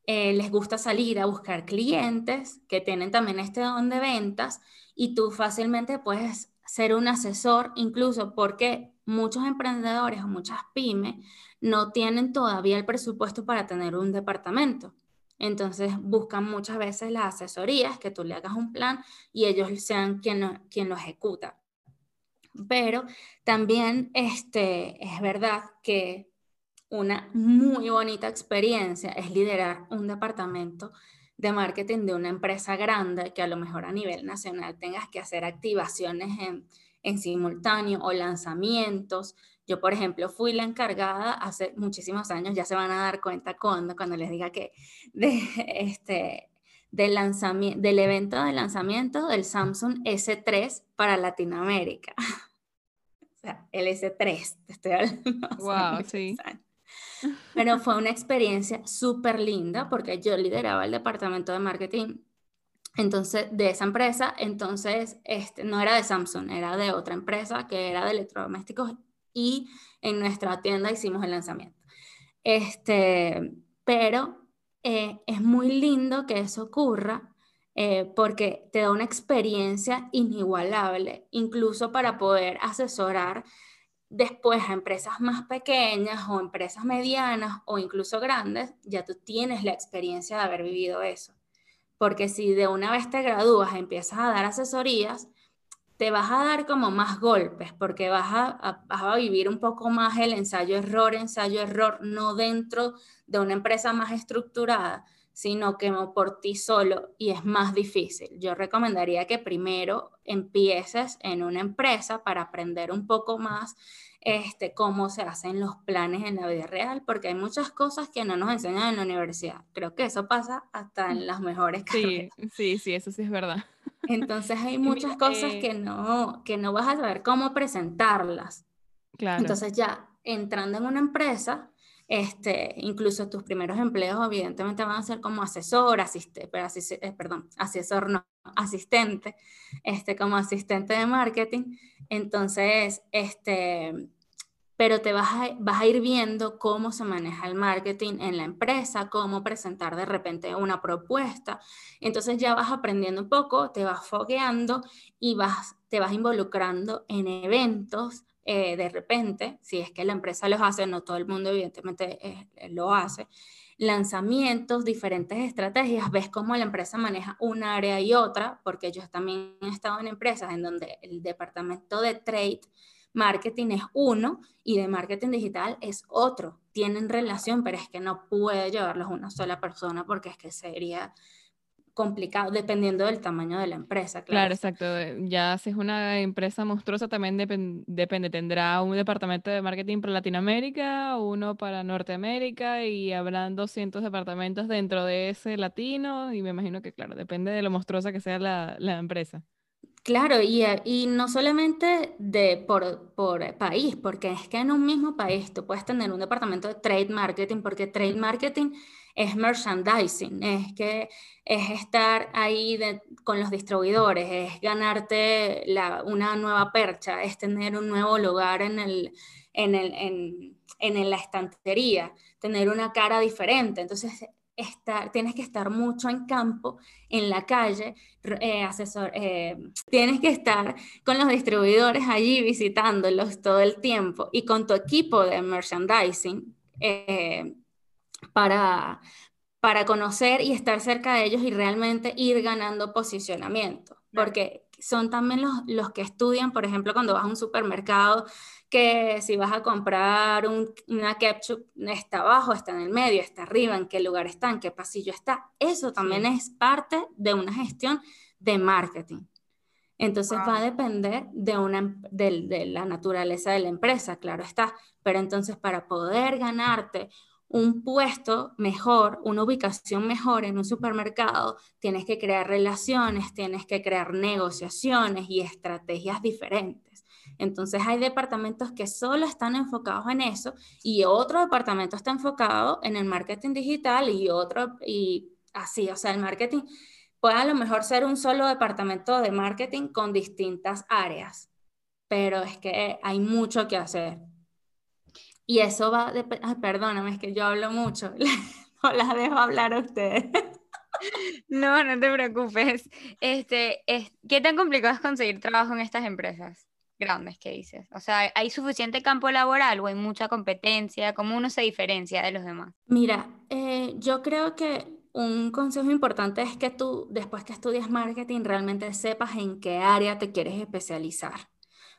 eh, les gusta salir a buscar clientes que tienen también este don de ventas y tú fácilmente puedes ser un asesor, incluso porque muchos emprendedores o muchas pymes no tienen todavía el presupuesto para tener un departamento. Entonces buscan muchas veces las asesorías, que tú le hagas un plan y ellos sean quien quien lo ejecuta. Pero también este, es verdad que una muy bonita experiencia es liderar un departamento de marketing de una empresa grande que a lo mejor a nivel nacional tengas que hacer activaciones en, en simultáneo o lanzamientos. Yo, por ejemplo, fui la encargada hace muchísimos años, ya se van a dar cuenta cuando, cuando les diga que de, [laughs] este, del, lanzamiento, del evento de lanzamiento del Samsung S3 para Latinoamérica. [laughs] o sea, el S3, te estoy hablando. [laughs] Wow, sí. Pero fue una experiencia súper linda porque yo lideraba el departamento de marketing entonces, de esa empresa, entonces, este, no era de Samsung, era de otra empresa que era de electrodomésticos y en nuestra tienda hicimos el lanzamiento. Este, pero eh, es muy lindo que eso ocurra eh, porque te da una experiencia inigualable, incluso para poder asesorar después a empresas más pequeñas o empresas medianas o incluso grandes, ya tú tienes la experiencia de haber vivido eso. Porque si de una vez te gradúas, empiezas a dar asesorías, te vas a dar como más golpes, porque vas a, a vivir un poco más el ensayo-error, ensayo-error, no dentro de una empresa más estructurada, sino que por ti solo y es más difícil. Yo recomendaría que primero empieces en una empresa para aprender un poco más este, cómo se hacen los planes en la vida real, porque hay muchas cosas que no nos enseñan en la universidad. Creo que eso pasa hasta en las mejores [laughs] carreras. Sí, sí, sí, eso sí es verdad. [laughs] Entonces hay muchas cosas que, no, que no vas a saber cómo presentarlas. Claro. Entonces ya entrando en una empresa, este, incluso tus primeros empleos evidentemente van a ser como asesor, asiste, eh, perdón, asesor no, asistente, este, como asistente de marketing. Entonces, este, pero te vas a, vas a ir viendo cómo se maneja el marketing en la empresa, cómo presentar de repente una propuesta. Entonces ya vas aprendiendo un poco, te vas fogueando y vas, te vas involucrando en eventos eh, de repente, si es que la empresa los hace, no todo el mundo evidentemente eh, eh, lo hace, lanzamientos, diferentes estrategias, ves cómo la empresa maneja un área y otra, porque yo también he estado en empresas en donde el departamento de trade marketing es uno y de marketing digital es otro. Tienen relación, pero es que no puede llevarlos una sola persona porque es que sería complicado, dependiendo del tamaño de la empresa. Claro, exacto. Ya si es una empresa monstruosa, también depende, tendrá un departamento de marketing para Latinoamérica, uno para Norteamérica y habrán 200 departamentos dentro de ese latino y me imagino que, claro, depende de lo monstruosa que sea la, la empresa. Claro, y, y, no solamente de, por, por, país, porque es que en un mismo país tú puedes tener un departamento de trade marketing, porque trade marketing es merchandising, es que es estar ahí con los distribuidores, es ganarte una nueva percha, es tener un nuevo lugar en, el, en, el, en, en la estantería, tener una cara diferente. Entonces, Estar, tienes que estar mucho en campo, en la calle, eh, asesor, eh, tienes que estar con los distribuidores allí visitándolos todo el tiempo y con tu equipo de merchandising eh, para, para conocer y estar cerca de ellos y realmente ir ganando posicionamiento. Porque son también los, los que estudian, por ejemplo, cuando vas a un supermercado, que si vas a comprar una ketchup, está abajo, está en el medio, está arriba, en qué lugar está, en qué pasillo está. Eso también es parte de una gestión de marketing. Entonces va a depender de, una, de, de la naturaleza de la empresa, claro está. Pero entonces para poder ganarte un puesto mejor, una ubicación mejor en un supermercado, tienes que crear relaciones, tienes que crear negociaciones y estrategias diferentes. Entonces hay departamentos que solo están enfocados en eso y otro departamento está enfocado en el marketing digital y otro y así, o sea, el marketing puede a lo mejor ser un solo departamento de marketing con distintas áreas, pero es que hay mucho que hacer. Y eso va, de, perdóname, es que yo hablo mucho, [laughs] no las dejo hablar a ustedes. No, no te preocupes. Este, es, ¿Qué tan complicado es conseguir trabajo en estas empresas grandes que dices? O sea, ¿hay suficiente campo laboral o hay mucha competencia? ¿Cómo uno se diferencia de los demás? Mira, eh, yo creo que un consejo importante es que tú, después que estudias marketing, realmente sepas en qué área te quieres especializar.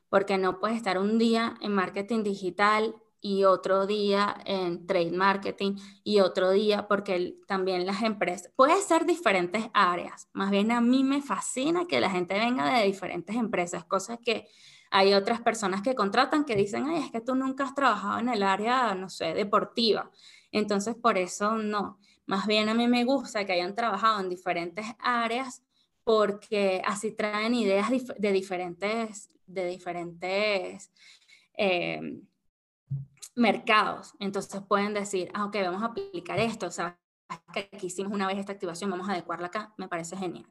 Porque no puedes estar un día en marketing digital y otro día en trade marketing y otro día porque también las empresas, puede ser diferentes áreas, más bien a mí me fascina que la gente venga de diferentes empresas, cosas que hay otras personas que contratan que dicen, ay, es que tú nunca has trabajado en el área, no sé, deportiva, entonces por eso no, más bien a mí me gusta que hayan trabajado en diferentes áreas porque así traen ideas de diferentes, de diferentes eh, mercados. Entonces pueden decir, ah, ok, vamos a aplicar esto, o sea, que aquí hicimos una vez esta activación, vamos a adecuarla acá, me parece genial.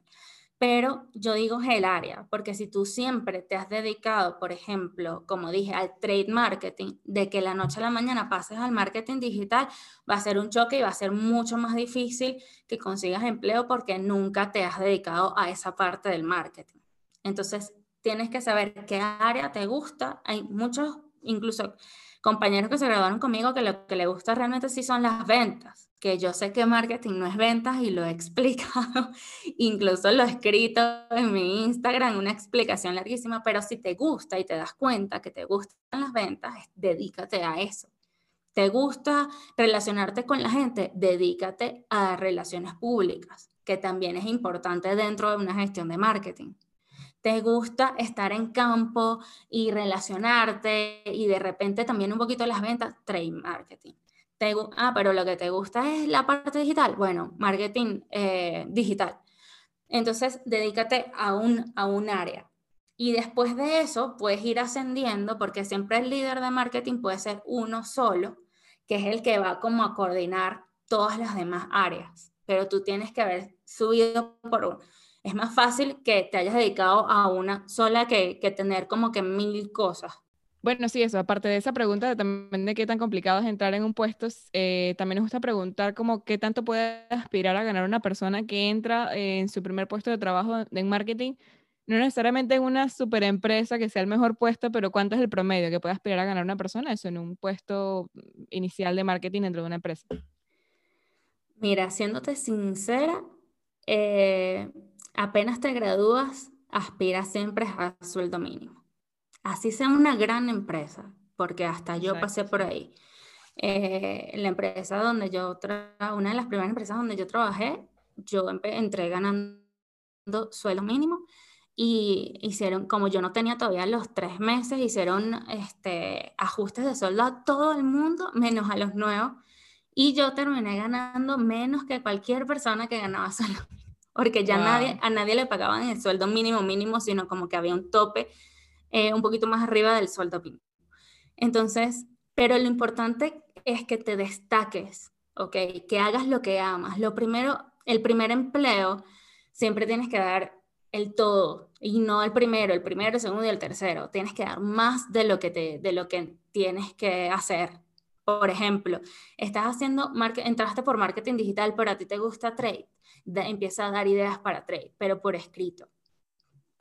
pero yo digo el área, porque si tú siempre te has dedicado, por ejemplo, como dije, al trade marketing, de que la noche a la mañana pases al marketing digital, va a ser un choque y va a ser mucho más difícil que consigas empleo porque nunca te has dedicado a esa parte del marketing. Entonces, tienes que saber qué área te gusta. Hay muchos, incluso compañeros que se graduaron conmigo que lo que les gusta realmente sí son las ventas que yo sé que marketing no es ventas y lo he [laughs] explicado, incluso lo he escrito en mi Instagram, una explicación larguísima, pero si te gusta y te das cuenta que te gustan las ventas, dedícate a eso. ¿Te gusta relacionarte con la gente? Dedícate a relaciones públicas, que también es importante dentro de una gestión de marketing. ¿Te gusta estar en campo y relacionarte y de repente también un poquito las ventas? Trade marketing ah, pero lo que te gusta es la parte digital. Bueno, marketing eh, digital. Entonces, dedícate a un, a un área. Y después de eso, puedes ir ascendiendo, porque siempre el líder de marketing puede ser uno solo, que es el que va como a coordinar todas las demás áreas. Pero tú tienes que haber subido por uno. Es más fácil que te hayas dedicado a una sola que, que tener como que mil cosas. Bueno, sí, eso, aparte de esa pregunta también de qué tan complicado es entrar en un puesto, eh, también nos gusta preguntar como qué tanto puede aspirar a ganar una persona que entra en su primer puesto de trabajo en marketing, no necesariamente en una super empresa que sea el mejor puesto, pero cuánto es el promedio que puede aspirar a ganar una persona eso en un puesto inicial de marketing dentro de una empresa. Mira, siéndote sincera, eh, apenas te gradúas, aspira siempre a sueldo mínimo. Así sea una gran empresa, porque hasta yo pasé por ahí. Eh, la empresa donde yo, una de las primeras empresas donde yo trabajé, yo entré ganando sueldo mínimo y hicieron, como yo no tenía todavía los tres meses, hicieron este, ajustes de sueldo a todo el mundo, menos a los nuevos, y yo terminé ganando menos que cualquier persona que ganaba [laughs] sueldo porque ya nadie, a nadie le pagaban el sueldo mínimo mínimo, sino como que había un tope eh, un poquito más arriba del sueldo mínimo. Entonces, pero lo importante es que te destaques, ¿ok? Que hagas lo que amas. Lo primero, el primer empleo, siempre tienes que dar el todo y no el primero, el primero, el segundo y el tercero. Tienes que dar más de lo que, te, de lo que tienes que hacer. Por ejemplo, estás haciendo, entraste por marketing digital, pero a ti te gusta trade. empieza a dar ideas para trade, pero por escrito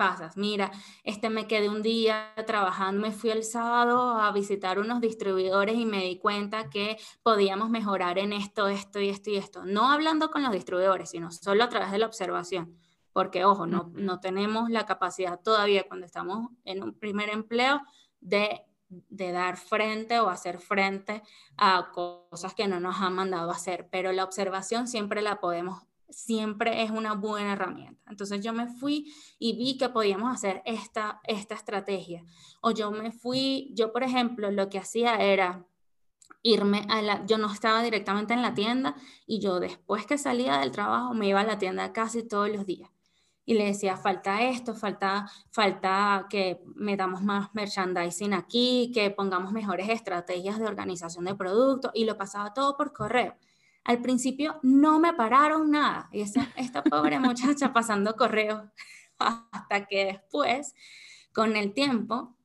pasas. Mira, este me quedé un día trabajando, me fui el sábado a visitar unos distribuidores y me di cuenta que podíamos mejorar en esto, esto y esto y esto. No hablando con los distribuidores, sino solo a través de la observación. Porque, ojo, no, no tenemos la capacidad todavía cuando estamos en un primer empleo de, de dar frente o hacer frente a cosas que no nos han mandado hacer, pero la observación siempre la podemos siempre es una buena herramienta. Entonces yo me fui y vi que podíamos hacer esta, esta estrategia. O yo me fui, yo por ejemplo, lo que hacía era irme a la, yo no estaba directamente en la tienda y yo después que salía del trabajo me iba a la tienda casi todos los días. Y le decía, falta esto, falta, falta que metamos más merchandising aquí, que pongamos mejores estrategias de organización de productos y lo pasaba todo por correo. Al principio no me pararon nada. Y esta, pobre muchacha [laughs] pasando correos [laughs] hasta que después, con el tiempo,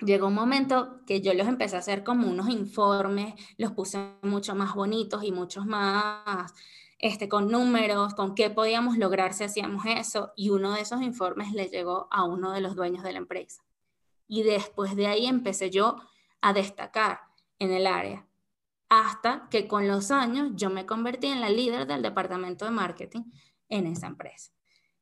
llegó un momento que yo los empecé a hacer como unos informes, los puse mucho más bonitos y muchos más, este, con números, con qué podíamos lograr si hacíamos eso, y uno de esos informes le llegó a uno de los dueños de la empresa. Y después de ahí empecé yo a destacar en el área hasta que con los años yo me convertí en la líder del departamento de marketing en esa empresa.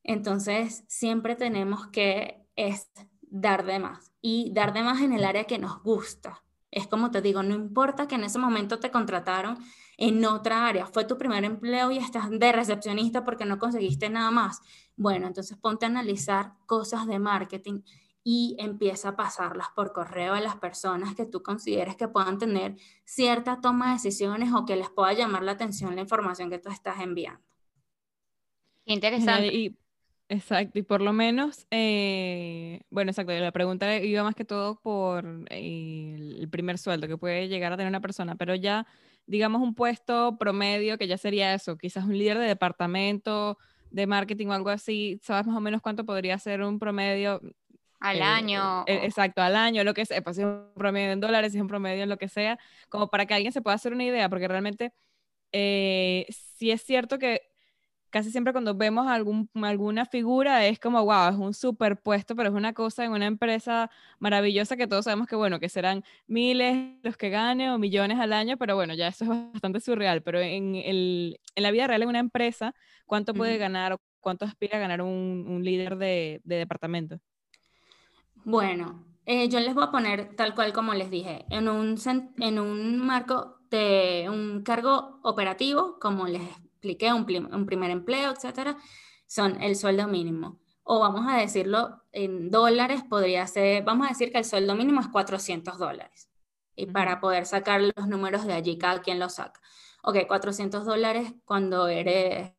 Entonces, siempre tenemos que es dar de más y dar de más en el área que nos gusta. Es como te digo, no importa que en ese momento te contrataron en otra área, fue tu primer empleo y estás de recepcionista porque no conseguiste nada más. Bueno, entonces ponte a analizar cosas de marketing y empieza a pasarlas por correo a las personas que tú consideres que puedan tener cierta toma de decisiones o que les pueda llamar la atención la información que tú estás enviando. Interesante. Y, exacto, y por lo menos, eh, bueno, exacto, la pregunta iba más que todo por eh, el primer sueldo que puede llegar a tener una persona, pero ya, digamos, un puesto promedio que ya sería eso, quizás un líder de departamento de marketing o algo así, ¿sabes más o menos cuánto podría ser un promedio? Al año. exacto, al año, lo que sea, pues si es un promedio en dólares, si es un promedio en lo que sea, como para que alguien se pueda hacer una idea, porque realmente si es cierto que casi siempre cuando vemos algún, alguna figura es como, wow, es un superpuesto, pero es una cosa en una empresa maravillosa que todos sabemos que, bueno, que serán miles los que gane o millones al año, pero bueno, ya eso es bastante surreal. Pero en, el, en la vida real, en una empresa, ¿cuánto puede ganar o cuánto aspira a ganar un, un líder de, de, departamento? Bueno, eh, yo les voy a poner tal cual como les dije, en un, en un marco de un cargo operativo, como les expliqué, un, primer empleo, etcétera, son el sueldo mínimo. O vamos a decirlo en dólares, podría ser, vamos a decir que el sueldo mínimo es 400 dólares. Y para poder sacar los números de allí, cada quien los saca. Ok, 400 dólares cuando eres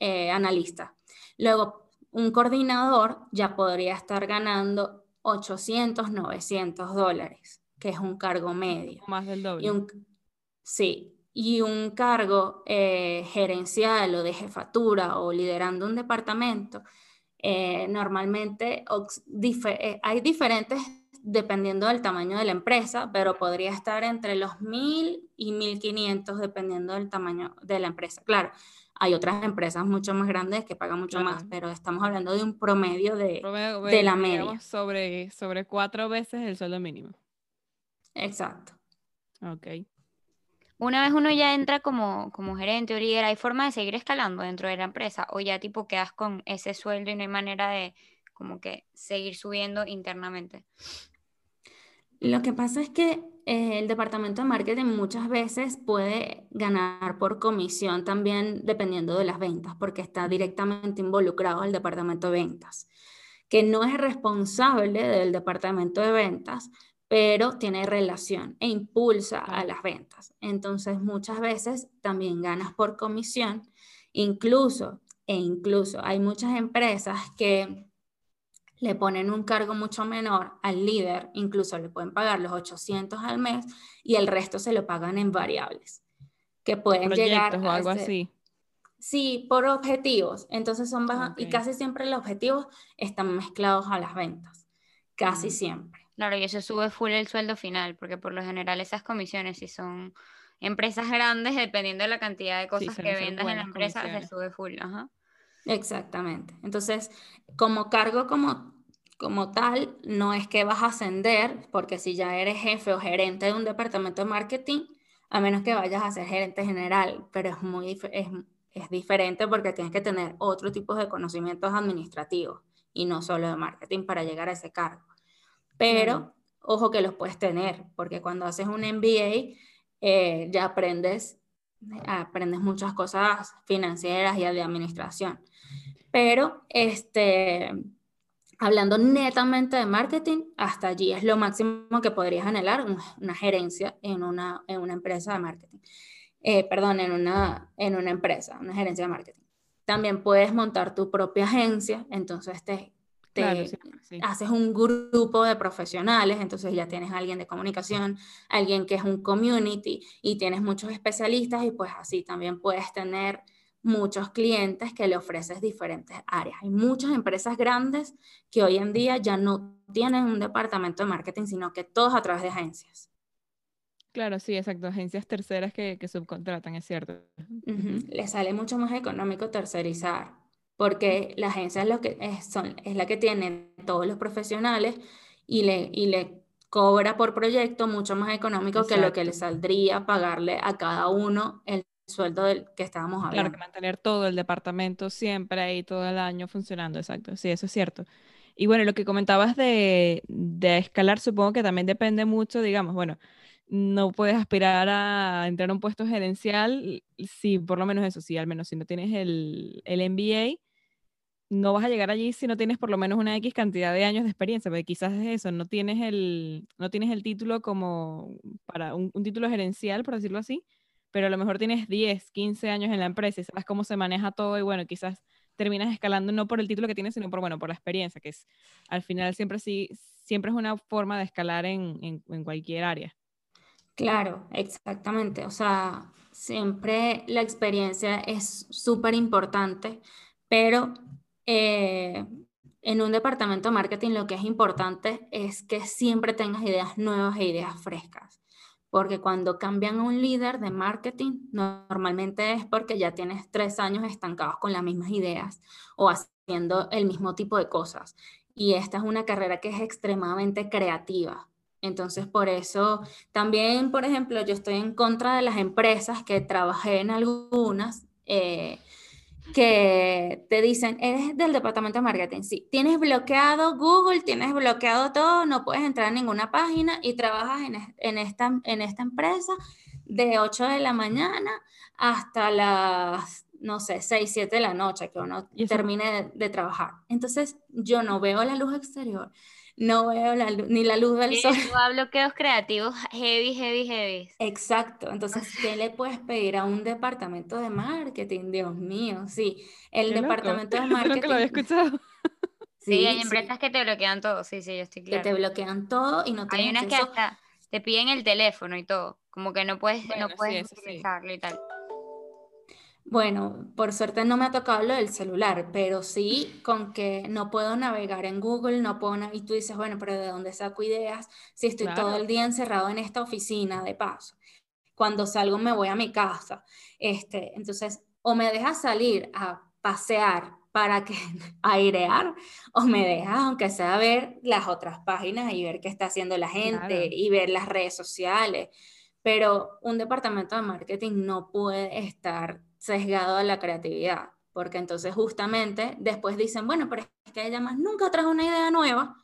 eh, analista. Luego, un coordinador ya podría estar ganando 800, 900 dólares, que es un cargo medio. Más del doble. sí, y un cargo eh, gerencial o de jefatura o liderando un departamento, eh, normalmente eh, hay diferentes dependiendo del tamaño de la empresa, pero podría estar entre los 1.000 y 1.500 dependiendo del tamaño de la empresa. Claro, hay otras empresas mucho más grandes que pagan mucho más, pero estamos hablando de un promedio de, de la media. Sobre, sobre cuatro veces el sueldo mínimo. Exacto. Ok. Una vez uno ya entra como, como gerente o líder, ¿hay forma de seguir escalando dentro de la empresa? ¿O ya tipo quedas con ese sueldo y no hay manera de como que seguir subiendo internamente? Lo que pasa es que eh, el departamento de marketing muchas veces puede ganar por comisión también dependiendo de las ventas, porque está directamente involucrado el departamento de ventas, que no es responsable del departamento de ventas, pero tiene relación e impulsa a las ventas. Entonces, muchas veces también ganas por comisión, incluso, e incluso hay muchas empresas que le ponen un cargo mucho menor al líder, incluso le pueden pagar los 800 al mes y el resto se lo pagan en variables, que pueden llegar o algo así. Sí, por objetivos. Entonces son bajas y casi siempre los objetivos están mezclados a las ventas, casi siempre. Claro, y eso sube full el sueldo final, porque por lo general esas comisiones, si son empresas grandes, dependiendo de la cantidad de cosas que vendas en la empresa, se sube full. Ajá. Exactamente. Entonces, como cargo como, como tal, no es que vas a ascender, porque si ya eres jefe o gerente de un departamento de marketing, a menos que vayas a ser gerente general, pero es muy es, es diferente porque tienes que tener otro tipo de conocimientos administrativos y no solo de marketing para llegar a ese cargo pero ojo que los puedes tener, porque cuando haces un MBA eh, ya aprendes, aprendes muchas cosas financieras y de administración. Pero este, hablando netamente de marketing, hasta allí es lo máximo que podrías anhelar una, gerencia en una, en una empresa de marketing. Eh, perdón, en una, en una empresa, una gerencia de marketing. También puedes montar tu propia agencia, entonces te haces un grupo de profesionales, entonces ya tienes a alguien de comunicación, alguien que es un community y tienes muchos especialistas y pues así también puedes tener muchos clientes que le ofreces diferentes áreas. Hay muchas empresas grandes que hoy en día ya no tienen un departamento de marketing, sino que todos a través de agencias. Claro, sí, exacto. Agencias terceras que, subcontratan, es cierto. Les sale mucho más económico tercerizar porque la agencia es, lo que es, son, es la que tiene todos los profesionales y le, y le cobra por proyecto mucho más económico que lo que le saldría pagarle a cada uno el sueldo del que estábamos hablando. Claro, que mantener todo el departamento siempre ahí todo el año funcionando, exacto. Sí, eso es cierto. Y bueno, lo que comentabas de, de escalar, supongo que también depende mucho, digamos, bueno, no puedes aspirar a entrar a un puesto gerencial si por lo menos eso, sí, al menos si no tienes el, el MBA, no vas a llegar allí si no tienes por lo menos una X cantidad de años de experiencia, porque quizás es eso, no tienes el, no tienes el título como para un, título gerencial, por decirlo así, pero a lo mejor tienes 10, 15 años en la empresa y sabes cómo se maneja todo y bueno, quizás terminas escalando no por el título que tienes, sino por, bueno, por la experiencia, que es al final siempre sí, siempre es una forma de escalar en, en, en cualquier área. Claro, exactamente. O sea, siempre la experiencia es súper importante pero eh, en un departamento de marketing lo que es importante es que siempre tengas ideas nuevas e ideas frescas. Porque cuando cambian a un líder de marketing, normalmente es porque ya tienes tres años estancados con las mismas ideas o haciendo el mismo tipo de cosas. Y esta es una carrera que es extremadamente creativa. Entonces, por eso también, por ejemplo, yo estoy en contra de las empresas que trabajé en algunas. Eh, que te dicen, eres del departamento de marketing, sí, tienes bloqueado Google, tienes bloqueado todo, no puedes entrar en ninguna página y trabajas en, esta, en esta empresa de 8 de la mañana hasta las, no sé, 6, 7 de la noche que uno termine de trabajar. Entonces, yo no veo la luz exterior no veo la ni la luz del sol. a bloqueos creativos heavy, heavy, heavy. Exacto. Entonces, ¿qué le puedes pedir a un departamento de marketing? Dios mío, sí. El departamento de marketing. Creo que lo había escuchado. [laughs] Sí, hay empresas que te bloquean todo. Sí, sí, yo estoy claro. Que te bloquean todo y no te Hay unas que hasta te piden el teléfono y todo. Como que no puedes, no puedes utilizarlo y tal. Bueno, por suerte no me ha tocado lo del celular, pero sí con que no puedo navegar en Google, no puedo y tú dices, bueno, pero ¿de dónde saco ideas si estoy todo el día encerrado en esta oficina de paso? Cuando salgo me voy a mi casa. Este, entonces, o me dejas salir a pasear para que [laughs] airear o me dejas aunque sea ver las otras páginas y ver qué está haciendo la gente y ver las redes sociales. Pero un departamento de marketing no puede estar sesgado a la creatividad, porque entonces justamente después dicen, bueno, pero es que ella más nunca trajo una idea nueva.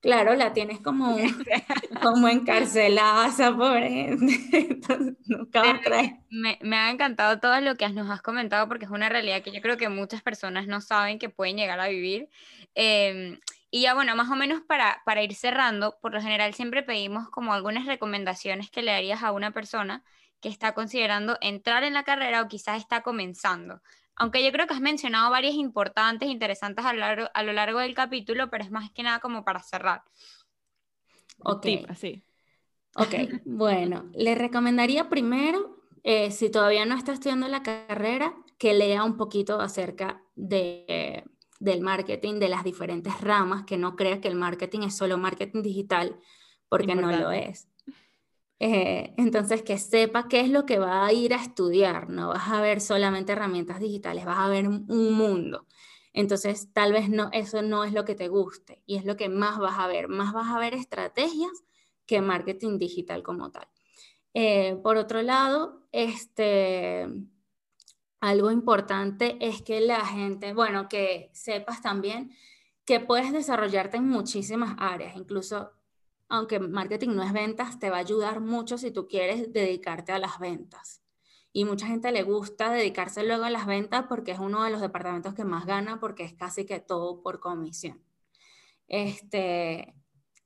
Claro, la tienes como, [laughs] como encarcelada esa pobre gente. [laughs] nunca Me, me, ha encantado todo lo que nos has comentado porque es una realidad que yo creo que muchas personas no saben que pueden llegar a vivir. Em, y ya bueno, más o menos para, para ir cerrando, por lo general siempre pedimos como algunas recomendaciones que le darías a una persona que está considerando entrar en la carrera o quizás está comenzando. Aunque yo creo que has mencionado varias importantes, interesantes a lo largo, a lo largo del capítulo, pero es más que nada como para cerrar. Ok, así. Ok, [laughs] bueno, le recomendaría primero, eh, si todavía no está estudiando la carrera, que lea un poquito acerca de, del marketing, de las diferentes ramas, que no crea que el marketing es solo marketing digital, porque no lo es. Eh, entonces, que sepa qué es lo que va a ir a estudiar. No vas a ver solamente herramientas digitales, vas a ver un, mundo. Entonces, tal vez no, eso no es lo que te guste y es lo que más vas a ver. Más vas a ver estrategias que marketing digital como tal. Eh, por otro lado, este, algo importante es que la gente, bueno, que sepas también que puedes desarrollarte en muchísimas áreas, incluso aunque marketing no es ventas, te va a ayudar mucho si tú quieres dedicarte a las ventas. Y mucha gente le gusta dedicarse luego a las ventas porque es uno de los departamentos que más gana porque es casi que todo por comisión. Este,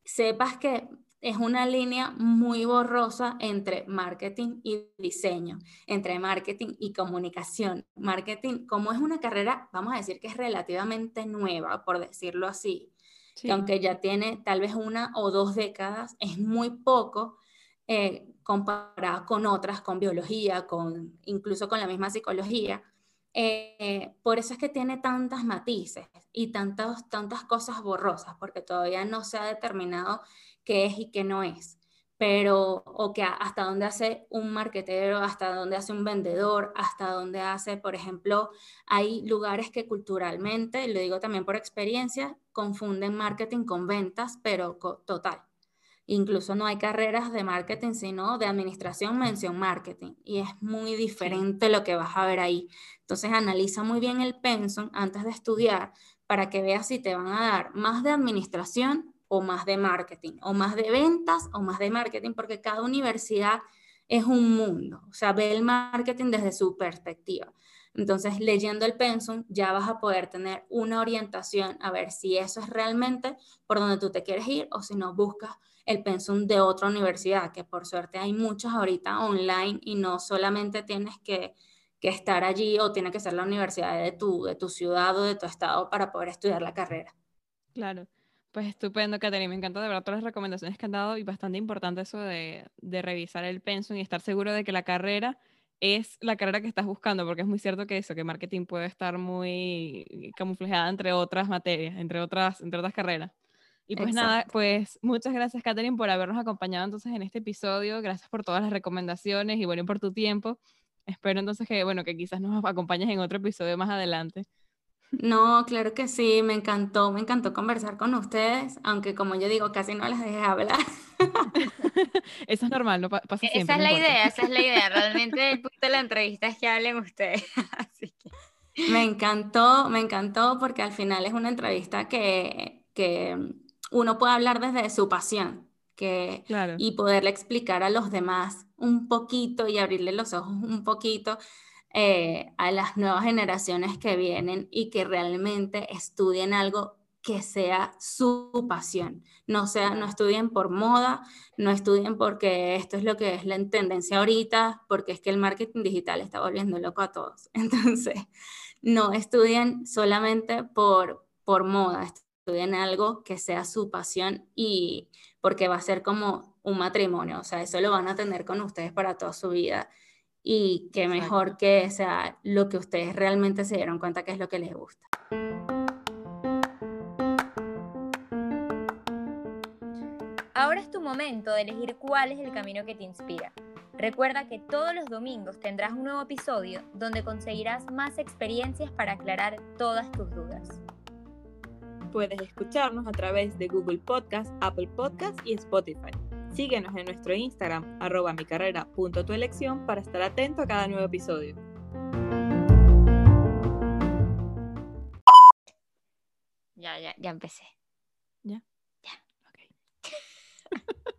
sepas que es una línea muy borrosa entre marketing y diseño, entre marketing y comunicación. Marketing, como es una carrera, vamos a decir que es relativamente nueva, por decirlo así, aunque ya tiene tal vez una o dos décadas, es muy poco eh, comparado con otras, con biología, con, incluso con la misma psicología. Eh, por eso es que tiene tantas matices y tantas, tantas cosas borrosas, porque todavía no se ha determinado qué es y qué no es pero o que hasta dónde hace un marketero, hasta dónde hace un vendedor, hasta dónde hace, por ejemplo, hay lugares que culturalmente, lo digo también por experiencia, confunden marketing con ventas, pero total. Incluso no hay carreras de marketing, sino de administración, mención marketing. Y es muy diferente lo que vas a ver ahí. Entonces analiza muy bien el pensum antes de estudiar para que veas si te van a dar más de administración o más de marketing, o más de ventas o más de marketing, porque cada universidad es un mundo, o sea, ve el marketing desde su perspectiva. Entonces, leyendo el pensum, ya vas a poder tener una orientación a ver si eso es realmente por donde tú te quieres ir o si no buscas el pensum de otra universidad, que por suerte hay muchas ahorita online y no solamente tienes que, que estar allí o tiene que ser la universidad de tu, de tu ciudad o de tu estado para poder estudiar la carrera. Claro. Pues estupendo, Katherine. Me encanta de verdad todas las recomendaciones que han dado y bastante importante eso de, de revisar el pensum y estar seguro de que la carrera es la carrera que estás buscando, porque es muy cierto que eso, que marketing puede estar muy camuflada entre otras materias, entre otras, entre otras carreras. Y pues nada, pues muchas gracias Catherine por habernos acompañado entonces en este episodio, gracias por todas las recomendaciones y bueno, por tu tiempo. Espero entonces que, bueno, que quizás nos acompañes en otro episodio más adelante. No, claro que sí, me encantó, me encantó conversar con ustedes, aunque como yo digo, casi no les dejé hablar. [laughs] Eso es normal, no pasa siempre. Esa es la idea, esa es la idea. [laughs] Realmente el punto de la entrevista es que hablen ustedes. [laughs] Así que... Me encantó, me encantó porque al final es una entrevista que, que uno puede hablar desde su pasión que, y poderle explicar a los demás un poquito y abrirle los ojos un poquito eh, a las nuevas generaciones que vienen y que realmente estudien algo que sea su pasión. No, sea, no estudien por moda, no estudien porque esto es lo que es la tendencia ahorita, porque es que el marketing digital está volviendo loco a todos. [laughs] Entonces, no estudien solamente por, por moda, estudien algo que sea su pasión y porque va a ser como un matrimonio, o sea, eso lo van a tener con ustedes para toda su vida y que mejor que sea lo que ustedes realmente se dieron cuenta que es lo que les gusta. Ahora es tu momento de elegir cuál es el camino que te inspira. Recuerda que todos los domingos tendrás un nuevo episodio donde conseguirás más experiencias para aclarar todas tus dudas. Puedes escucharnos a través de Google Podcast, Apple Podcast y Spotify. Síguenos en nuestro Instagram, arroba mi carrera punto tu elección, para estar atento a cada nuevo episodio. Ya, ya, ya empecé. ¿Ya? Ya. Ok. [laughs]